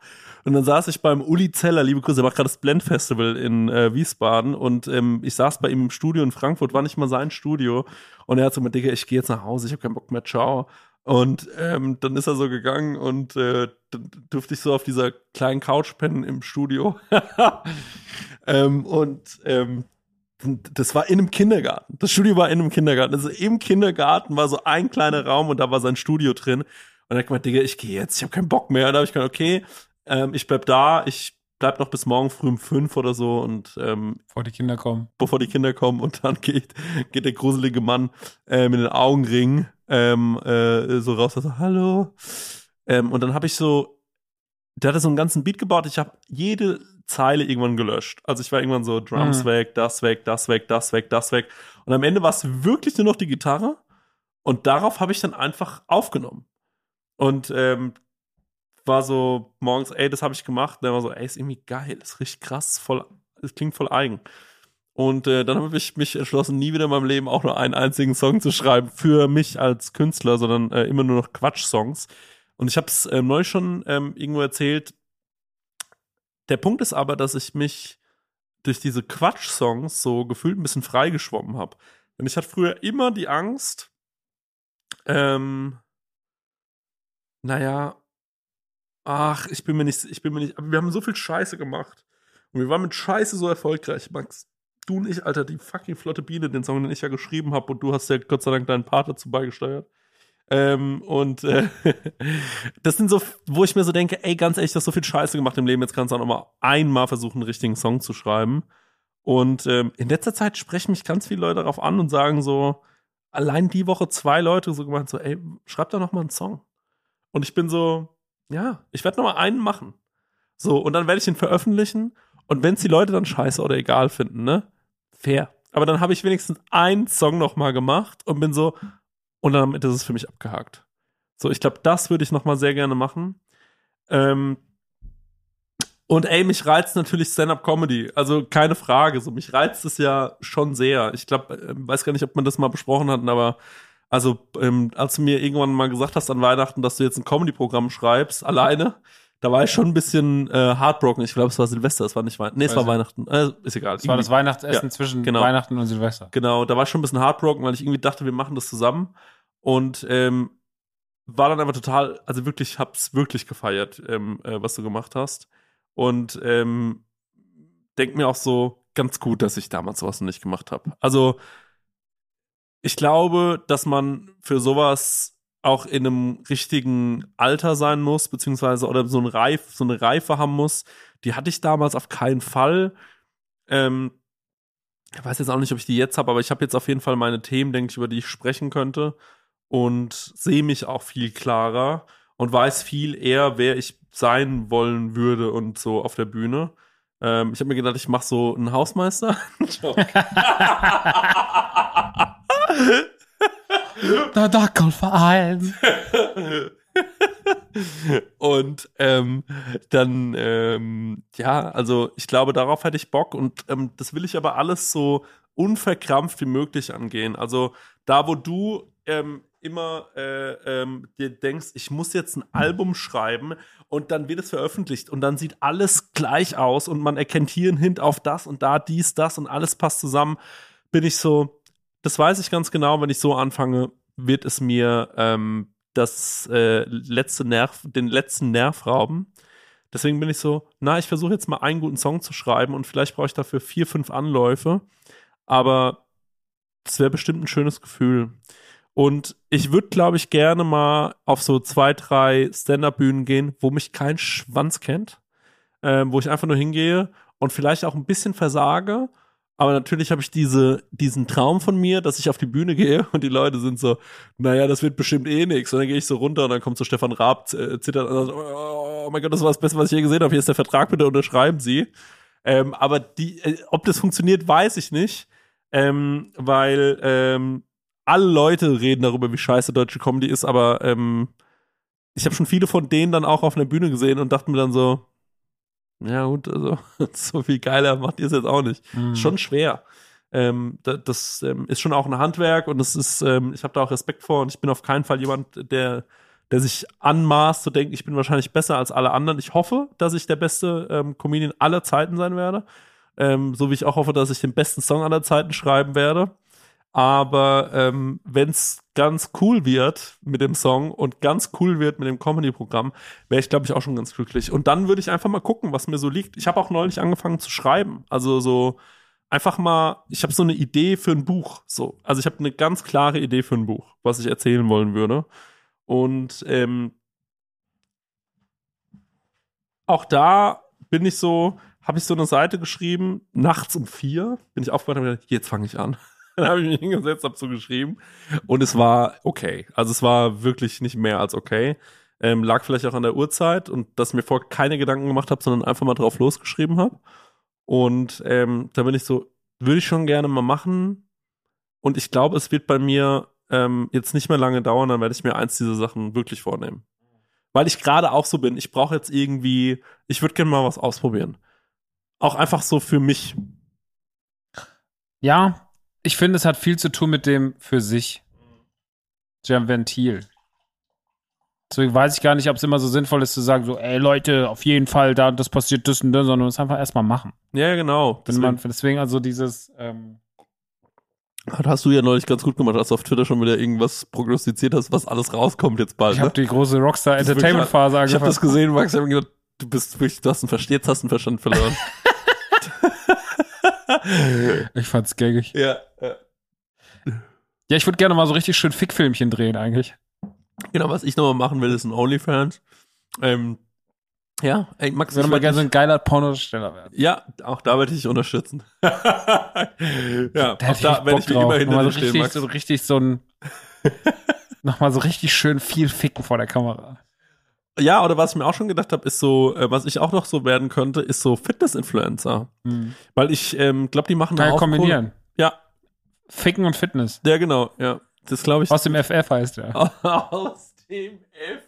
Und dann saß ich beim Uli Zeller, liebe Grüße, der macht gerade das Blend Festival in äh, Wiesbaden und ähm, ich saß bei ihm im Studio in Frankfurt, war nicht mal sein Studio und er hat so mit Digga, ich gehe jetzt nach Hause, ich habe keinen Bock mehr, ciao. Und ähm, dann ist er so gegangen und äh, dann durfte ich so auf dieser kleinen Couch pennen im Studio. ähm, und ähm, das war in einem Kindergarten. Das Studio war in einem Kindergarten. Also im Kindergarten war so ein kleiner Raum und da war sein Studio drin. Und dann ich gemeint, Digga, ich gehe jetzt, ich habe keinen Bock mehr. Und da habe ich gedacht, okay, ähm, ich bleib da, ich bleib noch bis morgen früh um fünf oder so und ähm, Bevor die Kinder kommen. bevor die Kinder kommen und dann geht, geht der gruselige Mann äh, mit den Augenringen ähm, äh, so raus, also hallo. Ähm, und dann habe ich so, der hatte so einen ganzen Beat gebaut, ich habe jede Zeile irgendwann gelöscht. Also ich war irgendwann so Drums Mhm. weg, das weg, das weg, das weg, das weg. Und am Ende war es wirklich nur noch die Gitarre und darauf habe ich dann einfach aufgenommen. Und ähm, war so morgens, ey, das habe ich gemacht. Und dann war so, ey, ist irgendwie geil, ist richtig krass, voll, es klingt voll eigen. Und äh, dann habe ich mich entschlossen, nie wieder in meinem Leben auch nur einen einzigen Song zu schreiben für mich als Künstler, sondern äh, immer nur noch Quatsch-Songs. Und ich habe es ähm, neulich schon ähm, irgendwo erzählt. Der Punkt ist aber, dass ich mich durch diese Quatsch-Songs so gefühlt ein bisschen freigeschwommen habe. Denn ich hatte früher immer die Angst, ähm, naja, ach, ich bin mir nicht, ich bin mir nicht, wir haben so viel Scheiße gemacht. Und wir waren mit Scheiße so erfolgreich, Max. Du und ich, Alter, die fucking flotte Biene, den Song, den ich ja geschrieben habe, und du hast ja Gott sei Dank deinen Part dazu beigesteuert. Ähm, und äh, das sind so, wo ich mir so denke, ey, ganz ehrlich, du hast so viel Scheiße gemacht im Leben, jetzt kannst du auch noch mal einmal versuchen, einen richtigen Song zu schreiben. Und ähm, in letzter Zeit sprechen mich ganz viele Leute darauf an und sagen so, allein die Woche zwei Leute so gemeint, so, ey, schreib doch noch mal einen Song. Und ich bin so, ja, ich werde noch mal einen machen. So, und dann werde ich ihn veröffentlichen. Und wenn es die Leute dann scheiße oder egal finden, ne? Fair. Aber dann habe ich wenigstens einen Song noch mal gemacht und bin so, und dann ist es für mich abgehakt. So, ich glaube, das würde ich noch mal sehr gerne machen. Ähm, und ey, mich reizt natürlich Stand-up-Comedy. Also keine Frage. So, mich reizt es ja schon sehr. Ich glaube, äh, weiß gar nicht, ob man das mal besprochen hat, aber also, ähm, als du mir irgendwann mal gesagt hast an Weihnachten, dass du jetzt ein Comedy-Programm schreibst, alleine, da war ich schon ein bisschen äh, heartbroken. Ich glaube, es war Silvester, es war nicht Weihnachten. Nee, es war ich. Weihnachten. Äh, ist egal. Das war das Irgendwie- Weihnachtsessen Ja, zwischen genau. Weihnachten und Silvester. Genau, da war ich schon ein bisschen heartbroken, weil ich irgendwie dachte, wir machen das zusammen. Und ähm, war dann aber total, also wirklich, hab's wirklich gefeiert, ähm, äh, was du gemacht hast. Und ähm, denk mir auch so, ganz gut, dass ich damals sowas noch nicht gemacht habe. Also, ich glaube, dass man für sowas auch in einem richtigen Alter sein muss, beziehungsweise oder so, ein Reif, so eine Reife haben muss. Die hatte ich damals auf keinen Fall. Ähm, ich weiß jetzt auch nicht, ob ich die jetzt habe, aber ich habe jetzt auf jeden Fall meine Themen, denke ich, über die ich sprechen könnte und sehe mich auch viel klarer. und weiß viel eher, wer ich sein wollen würde und so auf der Bühne. Ähm, ich habe mir gedacht, ich mache so einen Hausmeister. Der Dackelverein. und ähm, dann, ähm, ja, also ich glaube, darauf hätte ich Bock und ähm, das will ich aber alles so unverkrampft wie möglich angehen. Also da, wo du ähm, immer äh, ähm, dir denkst, ich muss jetzt ein Album schreiben und dann wird es veröffentlicht und dann sieht alles gleich aus und man erkennt hier einen Hint auf das und da dies, das und alles passt zusammen, bin ich so, das weiß ich ganz genau, wenn ich so anfange, wird es mir ähm, das äh, letzte Nerv, den letzten Nerv rauben. Deswegen bin ich so, na, ich versuche jetzt mal einen guten Song zu schreiben und vielleicht brauche ich dafür vier, fünf Anläufe. Aber das wäre bestimmt ein schönes Gefühl. Und ich würde, glaube ich, gerne mal auf so zwei, drei Stand-Up-Bühnen gehen, wo mich kein Schwanz kennt, äh, wo ich einfach nur hingehe und vielleicht auch ein bisschen versage. Aber natürlich habe ich diese, diesen Traum von mir, dass ich auf die Bühne gehe und die Leute sind so, naja, das wird bestimmt eh nix. Und dann gehe ich so runter und dann kommt so Stefan Raab, äh, zittert und sagt, oh mein Gott, das war das Beste, was ich je gesehen habe. Hier ist der Vertrag, bitte unterschreiben Sie. Ähm, aber die, äh, ob das funktioniert, weiß ich nicht. Ähm, weil ähm, alle Leute reden darüber, wie scheiße deutsche Comedy ist, aber ähm, ich habe schon viele von denen dann auch auf einer Bühne gesehen und dachte mir dann so, ja gut, also so viel geiler macht ihr es jetzt auch nicht. Mhm. Schon schwer. Ähm, das das ähm, ist schon auch ein Handwerk und das ist, ähm, ich habe da auch Respekt vor und ich bin auf keinen Fall jemand, der, der sich anmaßt zu denken, ich bin wahrscheinlich besser als alle anderen. Ich hoffe, dass ich der beste ähm, Comedian aller Zeiten sein werde. Ähm, so wie ich auch hoffe, dass ich den besten Song aller Zeiten schreiben werde. Aber ähm, wenn es ganz cool wird mit dem Song und ganz cool wird mit dem Comedy-Programm, wäre ich, glaube ich, auch schon ganz glücklich. Und dann würde ich einfach mal gucken, was mir so liegt. Ich habe auch neulich angefangen zu schreiben. Also so einfach mal, ich habe so eine Idee für ein Buch. So, also ich habe eine ganz klare Idee für ein Buch, was ich erzählen wollen würde. Und ähm, auch da bin ich so, habe ich so eine Seite geschrieben, nachts um vier, bin ich aufgewacht und gedacht, jetzt fange ich an. Dann habe ich mich hingesetzt, habe so geschrieben und es war okay. Also es war wirklich nicht mehr als okay. Ähm, lag vielleicht auch an der Uhrzeit und dass mir vorher keine Gedanken gemacht habe, sondern einfach mal drauf losgeschrieben habe. Und ähm, da bin ich so, würde ich schon gerne mal machen. Und ich glaube, es wird bei mir ähm, jetzt nicht mehr lange dauern, dann werde ich mir eins dieser Sachen wirklich vornehmen. Weil ich gerade auch so bin, ich brauche jetzt irgendwie, ich würde gerne mal was ausprobieren. Auch einfach so für mich. Ja, ich finde, es hat viel zu tun mit dem für sich. Dem Ventil. Deswegen weiß ich gar nicht, ob es immer so sinnvoll ist zu sagen, so, ey Leute, auf jeden Fall, da das passiert das und das, sondern es einfach erstmal machen. Ja, genau. Wenn man, deswegen also dieses, ähm, Das hast du ja neulich ganz gut gemacht, als du auf Twitter schon wieder irgendwas prognostiziert hast, was alles rauskommt jetzt bald. ich habe ne? die große Rockstar Das Entertainment Phase Ich habe angefangen. das gesehen, Max, ich habe gedacht, du bist wirklich, du hast einen, Verste- jetzt hast einen Verstand verloren. Ich fand's gaggig. ja, ja. Ich würde gerne mal so richtig schön Fickfilmchen drehen eigentlich. Genau, was ich nochmal machen will, ist ein OnlyFans. Ähm, ja, ey, Max, Ich würde mal gerne so ein geiler Pornodarsteller werden. ja, auch da werde ich dich unterstützen. ja, Da auch hätte da ich werde ich drauf. immer hinter so stehen, richtig, Max. so richtig so ein nochmal so richtig schön viel ficken vor der Kamera. Ja, oder was ich mir auch schon gedacht habe, ist so, äh, was ich auch noch so werden könnte, ist so Fitness-Influencer. Hm. Weil ich ähm, glaube, die machen Kann ja auch kombinieren. Ja, Ficken und Fitness. ja, genau, ja. Das glaube ich. Aus dem FF heißt er. Aus dem FF.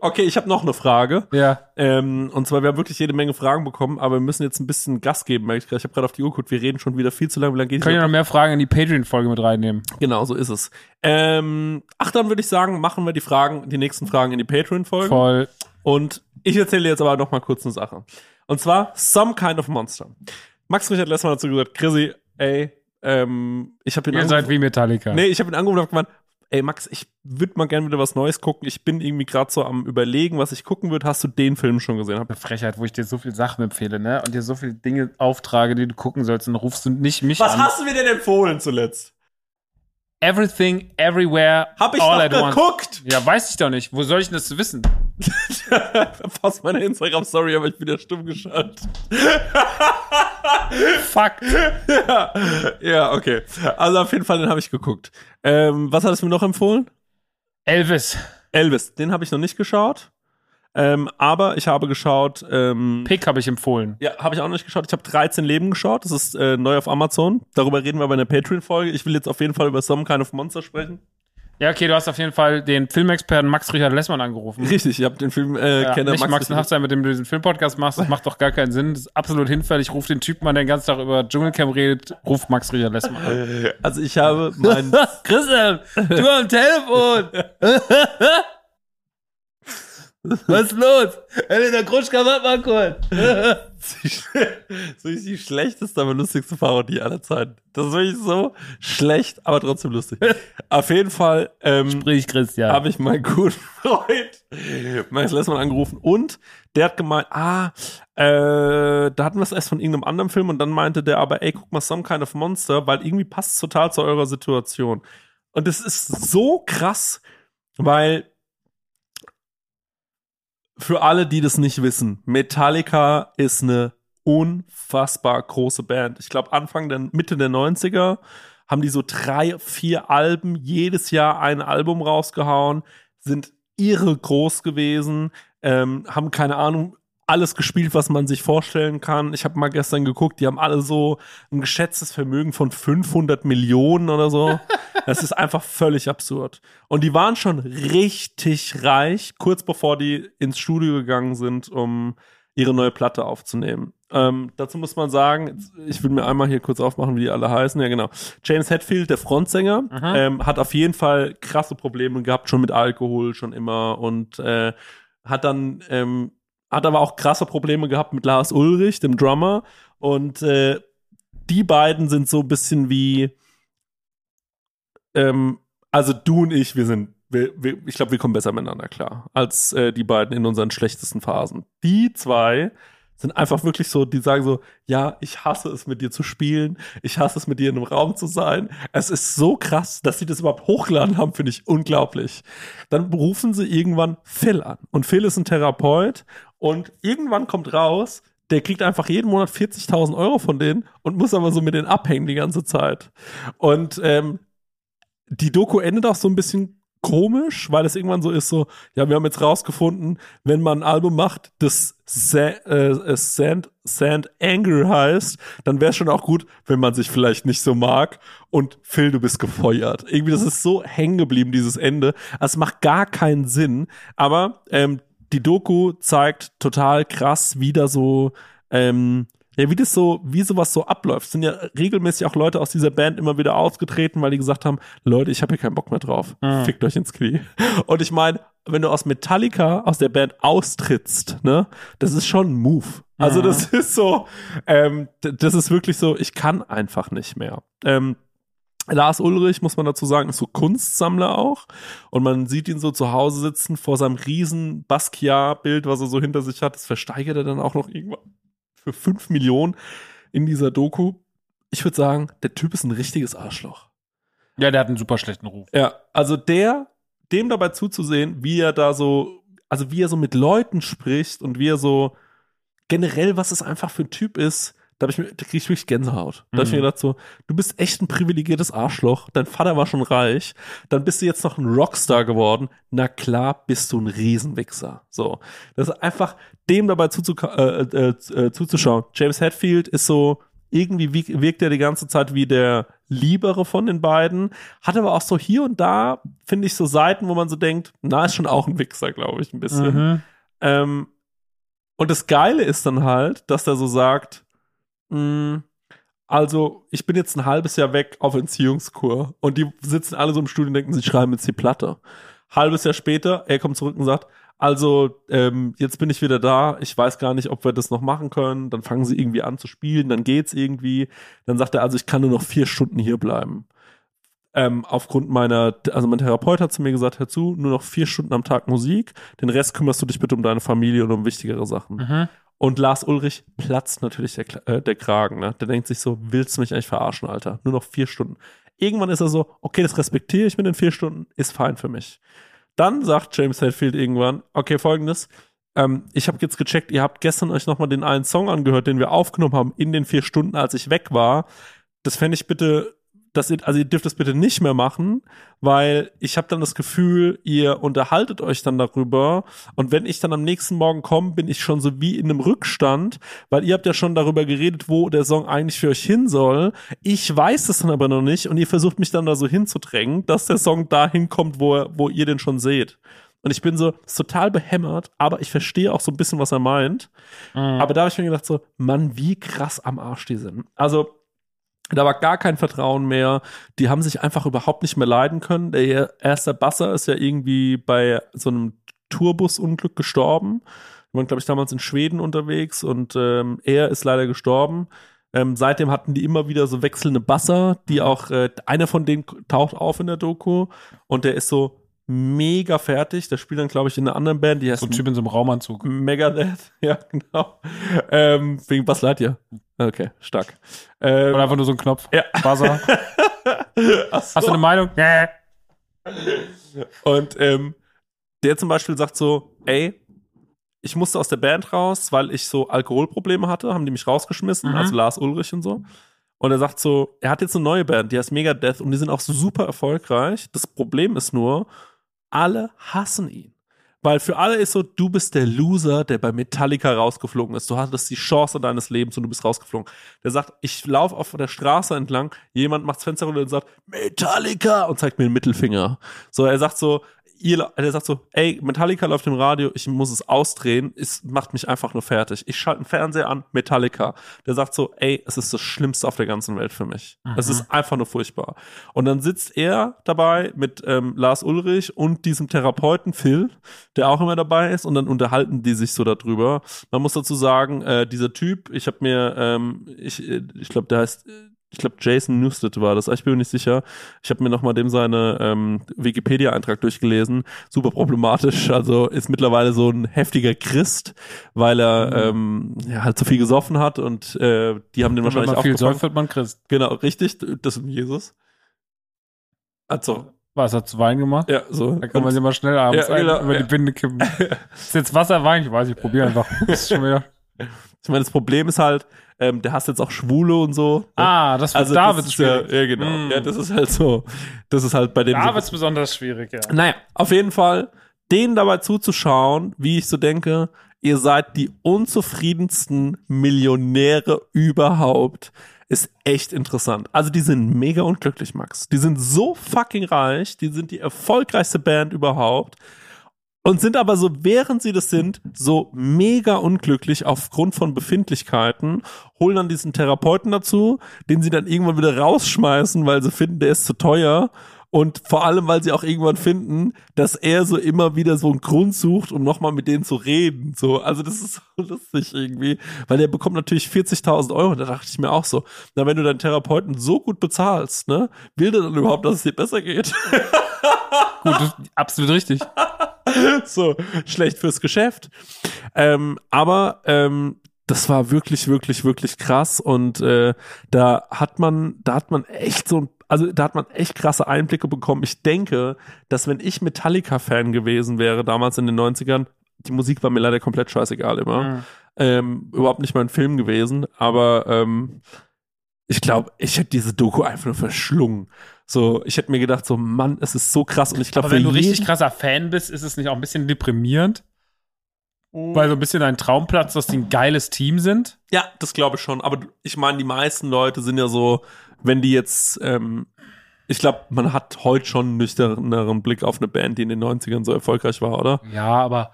Okay, ich habe noch eine Frage. Ja. Ähm, und zwar, wir haben wirklich jede Menge Fragen bekommen, aber wir müssen jetzt ein bisschen Gas geben, ich habe gerade auf die Uhr geguckt, wir reden schon wieder viel zu lange. Wie lange geht Können ja noch mehr Fragen in die Patreon-Folge mit reinnehmen. Genau, so ist es. Ähm, ach, dann würde ich sagen, machen wir die Fragen, die nächsten Fragen in die Patreon-Folge. Voll. Und ich erzähle jetzt aber noch mal kurz eine Sache. Und zwar Some Kind of Monster. Max Rich hat letztes Mal dazu gesagt, Chrissy, ey, ähm, ich habe ihn Ihr seid wie Metallica. Nee, ich habe ihn angerufen und hab gemeint, ey Max, ich würde mal gerne wieder was Neues gucken. Ich bin irgendwie gerade so am überlegen, was ich gucken würde. Hast du den Film schon gesehen? Hab, Eine Frechheit, wo ich dir so viele Sachen empfehle, ne? Und dir so viele Dinge auftrage, die du gucken sollst, und rufst du nicht mich was an. hast du mir denn empfohlen zuletzt? Everything, everywhere, Hab ich all doch at once. geguckt! Ja, weiß ich doch nicht. Wo soll ich denn das wissen? Fast meine Instagram-Story, aber ich bin ja stumm geschaltet. Fuck. ja, ja, okay. Also auf jeden Fall, den habe ich geguckt. Ähm, was hattest du mir noch empfohlen? Elvis. Elvis, den habe ich noch nicht geschaut. Ähm, aber ich habe geschaut, ähm, Pick habe ich empfohlen. ja, habe ich auch noch nicht geschaut. Ich habe 13 Leben geschaut. Das ist äh, neu auf Amazon. Darüber reden wir bei einer Patreon-Folge. Ich will jetzt auf jeden Fall über Some Kind of Monster sprechen. Ja, okay, du hast auf jeden Fall den Filmexperten Max Richard Lessmann angerufen. Richtig, ich habe den Film äh, Ja, Kenner nicht Max, Max Hafstein, mit dem du diesen Filmpodcast machst. Das macht doch gar keinen Sinn. Das ist absolut hinfällig. Ruf den Typen an, der den ganzen Tag über Dschungelcamp redet. Ruf Max Richard Lessmann an. Also ich habe mein Christian, du am Telefon. Was ist los? Elena Kruschka, warte mal kurz. so ist die schlechteste, aber lustigste Parodie aller Zeiten. Das ist wirklich so schlecht, aber trotzdem lustig. Auf jeden Fall ähm, Sprich, Christian. habe ich meinen guten Freund Max Lessmann angerufen und der hat gemeint, ah, äh, da hatten wir es erst von irgendeinem anderen Film und dann meinte der aber, ey, guck mal, Some Kind of Monster, weil irgendwie passt es total zu eurer Situation. Und es ist so krass, weil für alle, die das nicht wissen, Metallica ist eine unfassbar große Band. Ich glaube, Anfang der Mitte der 90er haben die so drei, vier Alben, jedes Jahr ein Album rausgehauen, sind irre groß gewesen, ähm, haben keine Ahnung, alles gespielt, was man sich vorstellen kann. Ich habe mal gestern geguckt, die haben alle so ein geschätztes Vermögen von 500 Millionen oder so. Das ist einfach völlig absurd. Und die waren schon richtig reich, kurz bevor die ins Studio gegangen sind, um ihre neue Platte aufzunehmen. Ähm, dazu muss man sagen, ich will mir einmal hier kurz aufmachen, wie die alle heißen. Ja, genau. James Hetfield, der Frontsänger, ähm, hat auf jeden Fall krasse Probleme gehabt, schon mit Alkohol, schon immer. Und äh, hat dann, ähm, hat aber auch krasse Probleme gehabt mit Lars Ulrich, dem Drummer. Und äh, die beiden sind so ein bisschen wie, ähm, also du und ich, wir sind, wir, wir, ich glaube, wir kommen besser miteinander klar als äh, die beiden in unseren schlechtesten Phasen. Die zwei sind einfach wirklich so, die sagen so, ja, ich hasse es mit dir zu spielen, ich hasse es mit dir in einem Raum zu sein. Es ist so krass, dass sie das überhaupt hochgeladen haben, finde ich unglaublich. Dann rufen sie irgendwann Phil an und Phil ist ein Therapeut und irgendwann kommt raus, der kriegt einfach jeden Monat 40.000 Euro von denen und muss aber so mit denen abhängen die ganze Zeit. Und ähm, die Doku endet auch so ein bisschen komisch, weil es irgendwann so ist, so, ja, wir haben jetzt rausgefunden, wenn man ein Album macht, das Sa äh, Sand, Sand Anger heißt, dann wäre es schon auch gut, wenn man sich vielleicht nicht so mag und Phil, du bist gefeuert. Irgendwie, das ist so hängen geblieben, dieses Ende. Es macht gar keinen Sinn, aber ähm, die Doku zeigt total krass, wie da so, ähm, ja, wie das so, wie sowas so abläuft. Es sind ja regelmäßig auch Leute aus dieser Band immer wieder ausgetreten, weil die gesagt haben, Leute, ich habe hier keinen Bock mehr drauf. Mhm. Fickt euch ins Knie. Und ich meine, wenn du aus Metallica, aus der Band austrittst, ne, das ist schon ein Move. Also Mhm. das ist so, ähm, das ist wirklich so, ich kann einfach nicht mehr. Ähm, Lars Ulrich, muss man dazu sagen, ist so Kunstsammler auch. Und man sieht ihn so zu Hause sitzen vor seinem riesen Basquiat-Bild, was er so hinter sich hat. Das versteigert er dann auch noch irgendwann für fünf Millionen in dieser Doku. Ich würde sagen, der Typ ist ein richtiges Arschloch. Ja, der hat einen super schlechten Ruf. Ja, also der, dem dabei zuzusehen, wie er da so, also wie er so mit Leuten spricht und wie er so generell, was es einfach für ein Typ ist, da, ich mir, da krieg ich wirklich Gänsehaut. Da hab ich mir Mhm. gedacht so, du bist echt ein privilegiertes Arschloch, dein Vater war schon reich, dann bist du jetzt noch ein Rockstar geworden, na klar bist du ein Riesenwichser. So, das ist einfach dem dabei zuzu äh, äh, äh, zuzuschauen. James Hetfield ist so, irgendwie wie- wirkt er die ganze Zeit wie der Liebere von den beiden, hat aber auch so hier und da, finde ich, so Seiten, wo man so denkt, na, ist schon auch ein Wichser, glaube ich, ein bisschen. Mhm. Ähm, und das Geile ist dann halt, dass der so sagt, also ich bin jetzt ein halbes Jahr weg auf Entziehungskur und die sitzen alle so im Studio und denken, sie schreiben jetzt die Platte. Halbes Jahr später, er kommt zurück und sagt, also ähm, jetzt bin ich wieder da, ich weiß gar nicht, ob wir das noch machen können. Dann fangen sie irgendwie an zu spielen, dann geht's irgendwie. Dann sagt er, also ich kann nur noch vier Stunden hier bleiben. Ähm, aufgrund meiner, also mein Therapeut hat zu mir gesagt, hör zu, nur noch vier Stunden am Tag Musik, den Rest kümmerst du dich bitte um deine Familie und um wichtigere Sachen. Mhm. Und Lars Ulrich platzt natürlich der, äh, der Kragen, ne? Der denkt sich so, willst du mich eigentlich verarschen, Alter? Nur noch vier Stunden. Irgendwann ist er so, okay, das respektiere ich mit den vier Stunden, ist fein für mich. Dann sagt James Hetfield irgendwann, okay, folgendes, ähm, ich habe jetzt gecheckt, ihr habt gestern euch nochmal den einen Song angehört, den wir aufgenommen haben in den vier Stunden, als ich weg war. Das fände ich bitte dass ihr, also ihr dürft das bitte nicht mehr machen, weil ich habe dann das Gefühl, ihr unterhaltet euch dann darüber und wenn ich dann am nächsten Morgen komme, bin ich schon so wie in einem Rückstand, weil ihr habt ja schon darüber geredet, wo der Song eigentlich für euch hin soll. Ich weiß es dann aber noch nicht und ihr versucht mich dann da so hinzudrängen, dass der Song dahin kommt, wo, er, wo ihr den schon seht. Und ich bin so ist total behämmert, aber ich verstehe auch so ein bisschen, was er meint. Mhm. Aber da habe ich mir gedacht so, Mann, wie krass am Arsch die sind. Also da war gar kein Vertrauen mehr. Die haben sich einfach überhaupt nicht mehr leiden können. Der erste Basser ist ja irgendwie bei so einem Tourbusunglück gestorben. Die waren, glaube ich, damals in Schweden unterwegs und ähm, er ist leider gestorben. Ähm, seitdem hatten die immer wieder so wechselnde Basser, die auch, äh, einer von denen taucht auf in der Doku und der ist so mega fertig. Der spielt dann, glaube ich, in einer anderen Band, die heißt So ein Typ in so einem Raumanzug. Megadeth. Ja, genau. Ähm, wegen Buzz Lightyear. Okay, stark. Ähm, Oder einfach nur so ein Knopf. Ja. Buzzer. so. Hast du eine Meinung? Nee. Und ähm, der zum Beispiel sagt so, ey, ich musste aus der Band raus, weil ich so Alkoholprobleme hatte, haben die mich rausgeschmissen, Mhm. also Lars Ulrich und so. Und er sagt so, er hat jetzt eine neue Band, die heißt Megadeth und die sind auch super erfolgreich. Das Problem ist nur, alle hassen ihn. Weil für alle ist so, du bist der Loser, der bei Metallica rausgeflogen ist. Du hattest die Chance deines Lebens und du bist rausgeflogen. Der sagt, ich laufe auf der Straße entlang, jemand macht das Fenster runter und sagt, Metallica und zeigt mir den Mittelfinger. So, er sagt so, ihr, er sagt so, ey, Metallica läuft im Radio, ich muss es ausdrehen, es macht mich einfach nur fertig. Ich schalte den Fernseher an, Metallica. Der sagt so, ey, es ist das Schlimmste auf der ganzen Welt für mich. Es ist einfach nur furchtbar. Und dann sitzt er dabei mit ähm, Lars Ulrich und diesem Therapeuten Phil, der auch immer dabei ist, und dann unterhalten die sich so darüber. Man muss dazu sagen, äh, dieser Typ, ich habe mir, ähm, ich, äh, ich glaube, der heißt, äh, ich glaube, Jason Newsted war das, ich bin mir nicht sicher. Ich habe mir nochmal dem seine ähm, Wikipedia-Eintrag durchgelesen. Super problematisch, also ist mittlerweile so ein heftiger Christ, weil er ähm, ja, halt zu viel gesoffen hat und äh, die haben den Wenn wahrscheinlich man viel säuft, wird man Christ. Genau, richtig, das ist Jesus. Also, Was hat zu Wein gemacht? ja, so. Da kann man sich mal schnell abends Ja, genau, über ja. die Binde kippen. ist jetzt Wasser, Wein? Ich weiß, ich probiere einfach. Ich meine, das Problem ist halt, ähm, der hasst jetzt auch Schwule und so. Ah, das wird also Davids das ist ja, ja, genau. Mm. Ja, das ist halt so. Das ist halt bei dem. so- Davids besonders schwierig, ja. Naja, auf jeden Fall, denen dabei zuzuschauen, wie ich so denke, ihr seid die unzufriedensten Millionäre überhaupt, ist echt interessant. Also die sind mega unglücklich, Max. Die sind so fucking reich, die sind die erfolgreichste Band überhaupt und sind aber so, während sie das sind, so mega unglücklich aufgrund von Befindlichkeiten, holen dann diesen Therapeuten dazu, den sie dann irgendwann wieder rausschmeißen, weil sie finden, der ist zu teuer. Und vor allem, weil sie auch irgendwann finden, dass er so immer wieder so einen Grund sucht, um nochmal mit denen zu reden. So, also das ist so lustig irgendwie, weil der bekommt natürlich 40.000 Euro. Da dachte ich mir auch so, na, wenn du deinen Therapeuten so gut bezahlst, ne, will der dann überhaupt, dass es dir besser geht? Gut, absolut richtig. so schlecht fürs Geschäft. Ähm, aber ähm, das war wirklich, wirklich, wirklich krass und äh, da hat man, da hat man echt so ein also da hat man echt krasse Einblicke bekommen. Ich denke, dass wenn ich Metallica-Fan gewesen wäre, damals in den 90ern, die Musik war mir leider komplett scheißegal immer. Mhm. Ähm, überhaupt nicht mein Film gewesen, aber ähm, ich glaube, ich hätte diese Doku einfach nur verschlungen. So, ich hätte mir gedacht, so, Mann, es ist so krass und ich glaube, wenn du richtig krasser Fan bist, ist es nicht auch ein bisschen deprimierend? Weil so ein bisschen ein Traumplatz, dass die ein geiles Team sind? Ja, das glaube ich schon. Aber ich meine, die meisten Leute sind ja so, wenn die jetzt, ähm, ich glaube, man hat heute schon einen nüchterneren Blick auf eine Band, die in den 90ern so erfolgreich war, oder? Ja, aber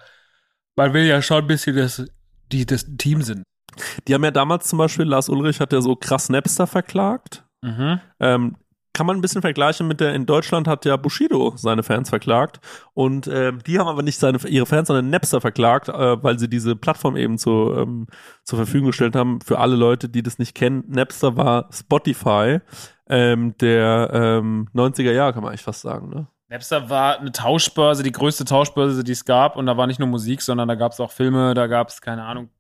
man will ja schon ein bisschen, dass die das Team sind. Die haben ja damals zum Beispiel, Lars Ulrich hat ja so krass Napster verklagt. Mhm. Ähm, kann man ein bisschen vergleichen mit der, in Deutschland hat ja Bushido seine Fans verklagt und ähm, die haben aber nicht seine, ihre Fans, sondern Napster verklagt, äh, weil sie diese Plattform eben zu, ähm, zur Verfügung gestellt haben für alle Leute, die das nicht kennen. Napster war Spotify ähm, der ähm, 90er Jahre, kann man eigentlich fast sagen. Ne? Napster war eine Tauschbörse, die größte Tauschbörse, die es gab. Und da war nicht nur Musik, sondern da gab es auch Filme, da gab es, keine Ahnung,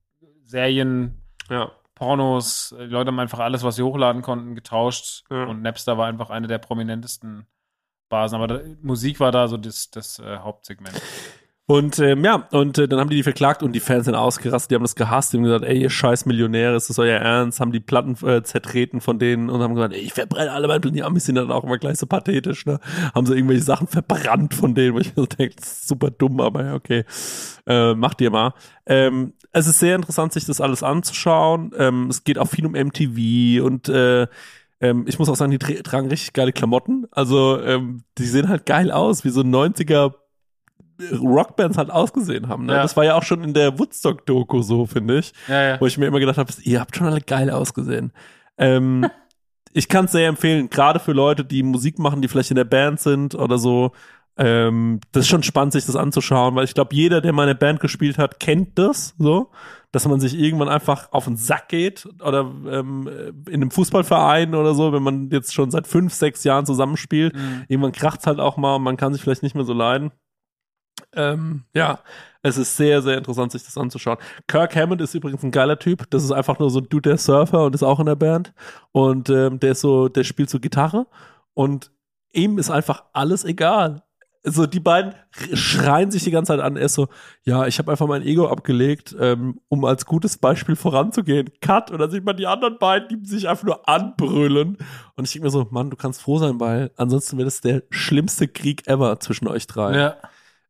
Serien, Ja. Pornos. Die Leute haben einfach alles, was sie hochladen konnten, getauscht. Ja. Und Napster war einfach eine der prominentesten Basen. Aber da, Musik war da so das, das äh, Hauptsegment. Und ähm, ja, und äh, dann haben die die verklagt und die Fans sind ausgerastet, die haben das gehasst, die haben gesagt, ey, ihr scheiß Millionäre, ist das euer Ernst? Haben die Platten äh, zertreten von denen und haben gesagt, ey, ich verbrenne alle meine Platten. Die Amis sind dann auch immer gleich so pathetisch, ne? Haben so irgendwelche Sachen verbrannt von denen, wo ich mir so denke, super dumm, aber ja, okay. Äh, macht ihr mal. Ähm, es ist sehr interessant, sich das alles anzuschauen. Ähm, es geht auch viel um MTV und äh, ähm, ich muss auch sagen, die tra tragen richtig geile Klamotten. Also ähm, die sehen halt geil aus, wie so 90er Rockbands halt ausgesehen haben. Ne? Ja. Das war ja auch schon in der Woodstock-Doku so, finde ich. Ja, ja. Wo ich mir immer gedacht habe, ihr habt schon alle geil ausgesehen. Ähm, ich kann es sehr empfehlen, gerade für Leute, die Musik machen, die vielleicht in der Band sind oder so. Ähm, das ist schon spannend, sich das anzuschauen, weil ich glaube, jeder, der mal in der Band gespielt hat, kennt das so, dass man sich irgendwann einfach auf den Sack geht oder ähm, in einem Fußballverein oder so, wenn man jetzt schon seit fünf, sechs Jahren zusammenspielt. Mhm. Irgendwann kracht's halt auch mal und man kann sich vielleicht nicht mehr so leiden. Ähm, ja, es ist sehr, sehr interessant, sich das anzuschauen. Kirk Hammond ist übrigens ein geiler Typ. Das ist einfach nur so ein Dude, der Surfer und ist auch in der Band. Und ähm, der ist so, der spielt so Gitarre und ihm ist einfach alles egal. So, die beiden schreien sich die ganze Zeit an. Er ist so, ja, ich habe einfach mein Ego abgelegt, ähm, um als gutes Beispiel voranzugehen. Cut. Und dann sieht man die anderen beiden, die sich einfach nur anbrüllen. Und ich denke mir so, Mann, du kannst froh sein, weil ansonsten wäre das der schlimmste Krieg ever zwischen euch drei. Ja.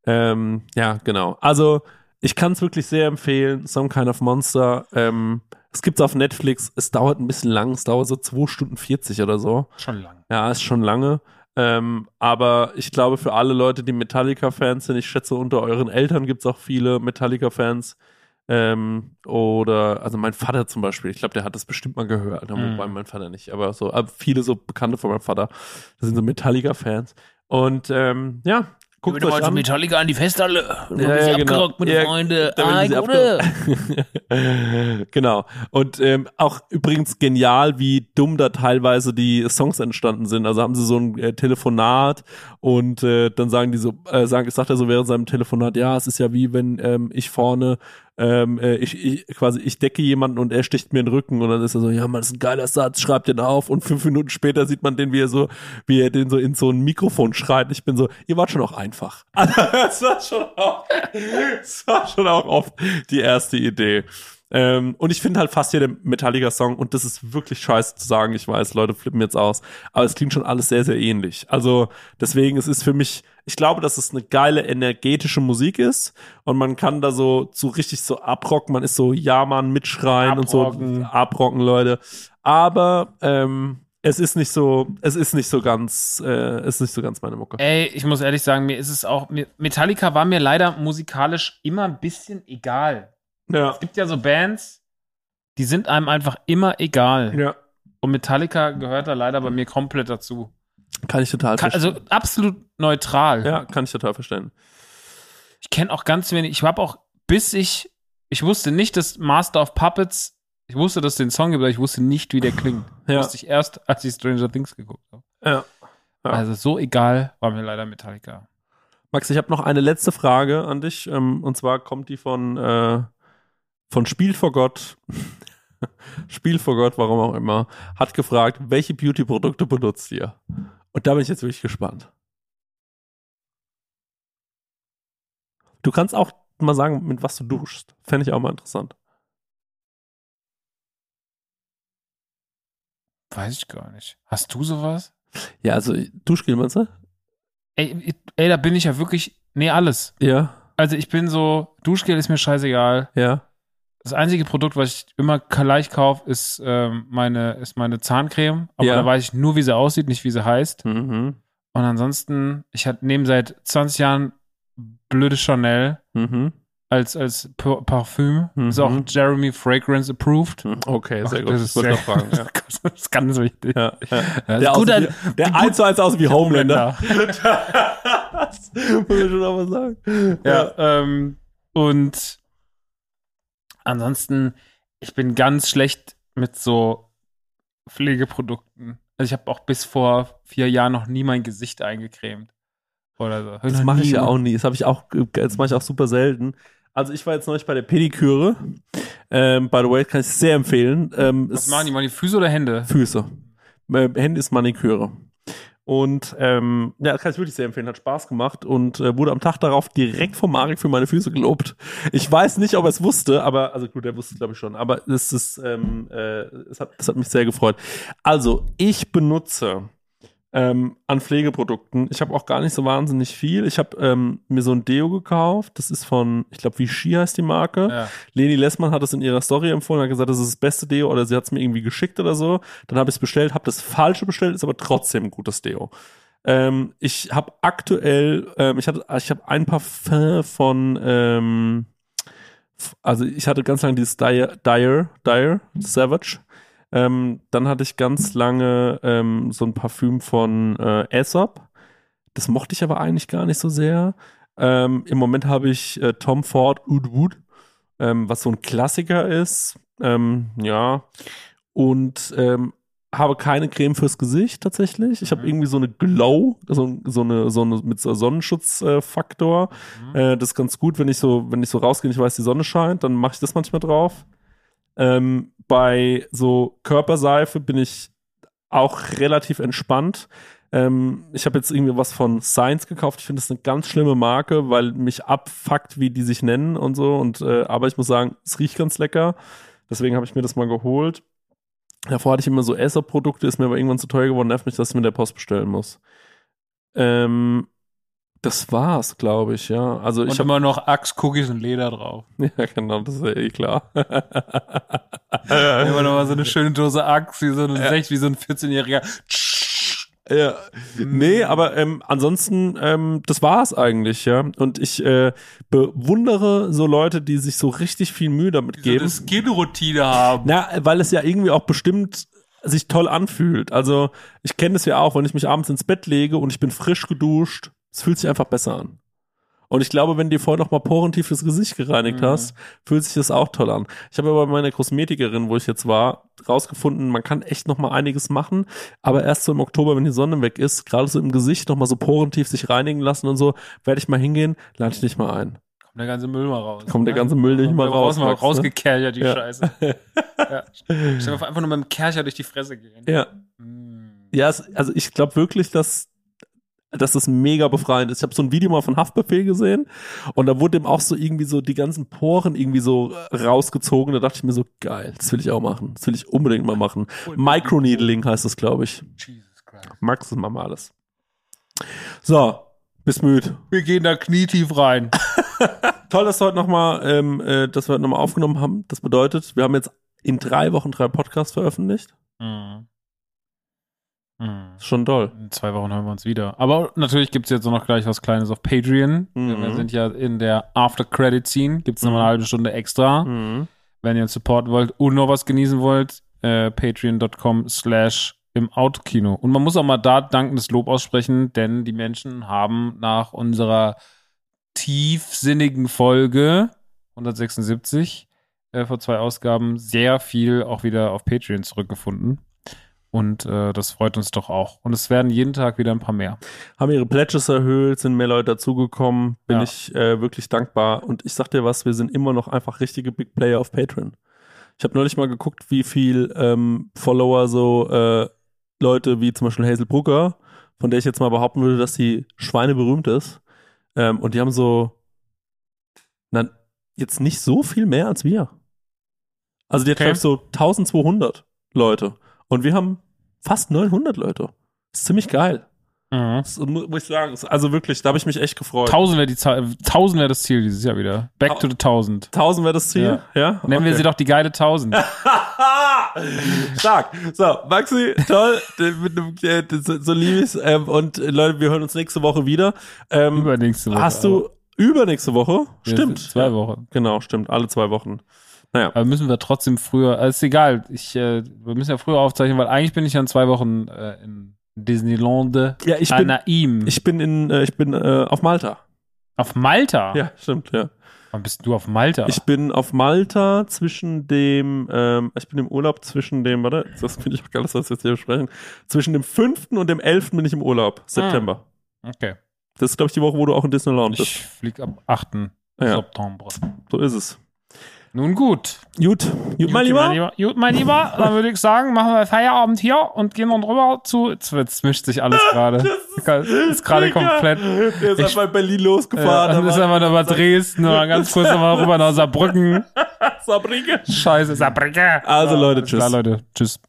Ähm, ja, genau. Also, ich kann es wirklich sehr empfehlen. Some Kind of Monster. Ähm, es gibt's auf Netflix. Es dauert ein bisschen lang. Es dauert so 2 Stunden 40 oder so. Schon lang. Ja, ist schon lange. Ähm, aber ich glaube, für alle Leute, die Metallica-Fans sind, ich schätze, unter euren Eltern gibt's auch viele Metallica-Fans. Ähm, oder, also mein Vater zum Beispiel, ich glaube, der hat das bestimmt mal gehört, Mhm. wobei mein Vater nicht, aber so, aber viele so Bekannte von meinem Vater, das sind so Metallica-Fans. Und ähm, ja, guckt euch an. Metallica an die Festhalle. Ja, ja, genau. Ja, Freunden. da werden sie abge- genau. Und ähm, auch übrigens genial, wie dumm da teilweise die Songs entstanden sind. Also haben sie so ein äh, Telefonat und äh, dann sagen die so, äh, sagen, sagt er so während seinem Telefonat, ja, es ist ja wie wenn ähm, ich vorne ähm, äh, ich, ich quasi ich decke jemanden und er sticht mir den Rücken und dann ist er so, ja, man, das ist ein geiler Satz, schreibt den auf und fünf Minuten später sieht man den, wie er so, wie er den so in so ein Mikrofon schreit. Ich bin so, ihr wart schon auch einfach. das war schon auch, das war schon auch oft die erste Idee. Ähm, und ich finde halt fast jeder Metallica-Song, und das ist wirklich scheiße zu sagen, ich weiß, Leute flippen jetzt aus, aber es klingt schon alles sehr, sehr ähnlich. Also deswegen, es ist für mich, ich glaube, dass es eine geile, energetische Musik ist und man kann da so, so richtig so abrocken, man ist so, ja, Mann, mitschreien Abrocken. und so, abrocken, Leute. Aber ähm, es ist nicht so, es ist nicht so ganz, äh, es ist nicht so ganz meine Mucke. Ey, ich muss ehrlich sagen, mir ist es auch, mir, Metallica war mir leider musikalisch immer ein bisschen egal. Ja. Es gibt ja so Bands, die sind einem einfach immer egal. Ja. Und Metallica gehört da leider bei mir komplett dazu. Kann ich total Kann, verstehen. also absolut neutral. ja, kann ich total verstehen. Ich kenne auch ganz wenig. Ich habe auch, bis ich, ich wusste nicht, dass Master of Puppets, ich wusste, dass es den Song gibt, aber ich wusste nicht, wie der klingt. Ja. Wusste ich erst, als ich Stranger Things geguckt habe. Ja. Ja. Also so egal war mir leider Metallica. Max, ich habe noch eine letzte Frage an dich. Ähm, und zwar kommt die von, äh, von Spiel vor Gott. Spiel vor Gott, warum auch immer, hat gefragt, welche Beauty-Produkte benutzt ihr? Und da bin ich jetzt wirklich gespannt. Du kannst auch mal sagen, mit was du duschst. Fände ich auch mal interessant. Weiß ich gar nicht. Hast du sowas? Ja, also Duschgel meinst du? Ey, ey, da bin ich ja wirklich, nee, alles. Ja, Also ich bin so, Duschgel ist mir scheißegal. ja. Das einzige Produkt, was ich immer gleich kaufe, ist, ähm, meine, ist meine Zahncreme. Aber Ja. da weiß ich nur, wie sie aussieht, nicht wie sie heißt. Mhm. Und ansonsten, ich neben seit 20 Jahren blöde Chanel Mhm. als, als Pa- Parfüm. Mhm. Ist auch Jeremy Fragrance approved. Okay, sehr Ach, gut. das ist sehr- fragen. Ja. Das ist ganz wichtig. Ja, Der, ist gut aus, wie, der eins zu eins aus wie Homelander. das muss ich schon mal sagen. Ja, ähm, und ansonsten, ich bin ganz schlecht mit so Pflegeprodukten. Also ich habe auch bis vor vier Jahren noch nie mein Gesicht eingecremt. Oder so. Das mache ich ja auch nie. Das habe ich auch, das mache ich auch super selten. Also ich war jetzt neulich bei der Pediküre. Ähm, by the way, kann ich sehr empfehlen. Ähm, Was es- machen die? Machen die Füße oder Hände? Füße. Äh, Hände ist Maniküre. Und ähm, ja, kann ich wirklich sehr empfehlen, hat Spaß gemacht und äh, wurde am Tag darauf direkt vom Marek für meine Füße gelobt. Ich weiß nicht, ob er es wusste, aber, also gut, er wusste es glaube ich schon, aber es ist, ähm, äh, es, hat, es hat mich sehr gefreut. Also, ich benutze ähm, an Pflegeprodukten. Ich habe auch gar nicht so wahnsinnig viel. Ich habe ähm, mir so ein Deo gekauft. Das ist von, ich glaube, Vichy heißt die Marke. Ja. Leni Lessmann hat es in ihrer Story empfohlen, hat gesagt, das ist das beste Deo oder sie hat es mir irgendwie geschickt oder so. Dann habe ich es bestellt, habe das falsche bestellt, ist aber trotzdem ein gutes Deo. Ähm, ich habe aktuell, ähm, ich hatte, ich habe ein Parfum von, ähm, also ich hatte ganz lange dieses Dire, Dire, Dire, Savage. Ähm, dann hatte ich ganz lange ähm, so ein Parfüm von äh, Aesop. Das mochte ich aber eigentlich gar nicht so sehr. Ähm, Im Moment habe ich äh, Tom Ford Oud Wood, ähm, was so ein Klassiker ist. Ähm, ja. Und ähm, habe keine Creme fürs Gesicht tatsächlich. Ich habe Mhm. irgendwie so eine Glow, so, so eine, so eine mit so Sonnenschutzfaktor. Mhm. Äh, das ist ganz gut, wenn ich so, wenn ich so rausgehe und ich weiß, die Sonne scheint, dann mache ich das manchmal drauf. Ähm, bei so Körperseife bin ich auch relativ entspannt. Ähm, ich habe jetzt irgendwie was von Science gekauft. Ich finde das eine ganz schlimme Marke, weil mich abfuckt, wie die sich nennen und so. Und äh, aber ich muss sagen, es riecht ganz lecker. Deswegen habe ich mir das mal geholt. Davor hatte ich immer so Acer-Produkte, ist mir aber irgendwann zu teuer geworden, nervt mich, dass ich mir der Post bestellen muss. Ähm, das war's, glaube ich, ja. Also Und ich habe immer noch Axe, Cookies und Leder drauf. ja genau, das ist ja eh klar. Immer noch mal so eine schöne Dose Axe, wie so, eine Sech- wie so ein 14-Jähriger. Ja. Nee, aber ähm, ansonsten, ähm, das war's eigentlich, ja. Und ich äh, bewundere so Leute, die sich so richtig viel Mühe damit So geben. eine Skin-Routine haben. Na, weil es ja irgendwie auch bestimmt sich toll anfühlt. Also ich kenne das ja auch, wenn ich mich abends ins Bett lege und ich bin frisch geduscht, es fühlt sich einfach besser an. Und ich glaube, wenn du dir vorher noch mal porentief das Gesicht gereinigt Mhm. hast, fühlt sich das auch toll an. Ich habe aber bei meiner Kosmetikerin, wo ich jetzt war, rausgefunden, man kann echt noch mal einiges machen, aber erst so im Oktober, wenn die Sonne weg ist, gerade so im Gesicht noch mal so porentief sich reinigen lassen und so, werde ich mal hingehen, lade ich dich mal ein. Kommt der ganze Müll mal raus. Kommt der ne? ganze Müll nicht mal raus, Mal Max, ne? rausgekerchert, die Ja. Scheiße. ja. Vor, einfach nur mit dem Kercher durch die Fresse gehen. Ja. Mm. Ja, also ich glaube wirklich, dass, dass das mega befreiend ist. Ich habe so ein Video mal von Haftbefehl gesehen und da wurde ihm auch so irgendwie so die ganzen Poren irgendwie so rausgezogen. Da dachte ich mir so, geil, das will ich auch machen. Das will ich unbedingt mal machen. Microneedling heißt das, glaube ich. Jesus Christ. Max ist mal mal alles. So, bist müde. Wir gehen da knietief rein. Toll, dass wir heute nochmal, ähm, äh, dass wir heute nochmal aufgenommen haben. Das bedeutet, wir haben jetzt in drei Wochen drei Podcasts veröffentlicht. Mhm. Mhm. Schon toll. In zwei Wochen hören wir uns wieder. Aber natürlich gibt's jetzt noch gleich was Kleines auf Patreon. Mhm. Wir sind ja in der After-Credit-Scene. Gibt's noch mal eine halbe Stunde extra. Mhm. Wenn ihr uns supporten wollt und noch was genießen wollt, äh, patreon.com slash im Autokino. Und man muss auch mal da dankendes Lob aussprechen, denn die Menschen haben nach unserer tiefsinnigen Folge 176 äh, vor zwei Ausgaben sehr viel auch wieder auf Patreon zurückgefunden. Und äh, das freut uns doch auch. Und es werden jeden Tag wieder ein paar mehr. haben ihre Pledges erhöht, sind mehr Leute dazugekommen, bin Ja. ich äh, wirklich dankbar. Und ich sag dir was, wir sind immer noch einfach richtige Big Player auf Patreon. Ich habe neulich mal geguckt, wie viel ähm, Follower so äh, Leute wie zum Beispiel Hazel Brugger, von der ich jetzt mal behaupten würde, dass sie schweineberühmt ist. Ähm, und die haben so, na, jetzt nicht so viel mehr als wir. Also die hat, Okay. so 1200 Leute. Und wir haben fast 900 Leute. Das ist ziemlich geil. Das mu- muss ich sagen. Also wirklich, da habe ich mich echt gefreut. 1000 wäre die Zahl, 1000 wäre das Ziel dieses Jahr wieder. Back to the 1000. 1000 wäre das Ziel? Ja. Nennen wir Okay. sie doch die geile 1000. Stark. So, Maxi, toll. Mit einem, äh, so, so lieb ich's. Ähm, und äh, Leute, wir hören uns nächste Woche wieder. Ähm, Übernächste Woche. hast du übernächste Woche? Ja, Stimmt. Zwei Ja, Wochen. Genau, stimmt. Alle zwei Wochen. Naja. Aber müssen wir trotzdem früher, also ist egal, ich, äh, wir müssen ja früher aufzeichnen, weil eigentlich bin ich ja in zwei Wochen äh, in Disneyland Ja, ich bin, Anaheim. ich bin in, äh, ich bin äh, auf Malta. auf Malta? Ja, stimmt, ja. Wann bist du auf Malta? Ich bin auf Malta zwischen dem, ähm, ich bin im Urlaub zwischen dem, warte, das finde ich auch geil, dass wir das jetzt hier besprechen. Zwischen dem 5. und dem 11. bin ich im Urlaub. September. okay. Das ist, glaube ich, die Woche, wo du auch in Disneyland bist. Ich flieg am 8. Ja. September. So ist es. Nun gut. Gut, gut, mein Lieber. Gut, mein Lieber. Dann würde ich sagen, machen wir Feierabend hier und gehen dann rüber zu. Jetzt, mischt sich alles gerade. Ist gerade komplett. Der ist Ich- einfach in Berlin Äh, losgefahren. dann ist einfach nochmal Dresden, mal ganz kurz nochmal rüber nach Saarbrücken. Saarbrücken. Scheiße, Saarbrücken. Also, Leute, tschüss. Klar, Leute. Tschüss.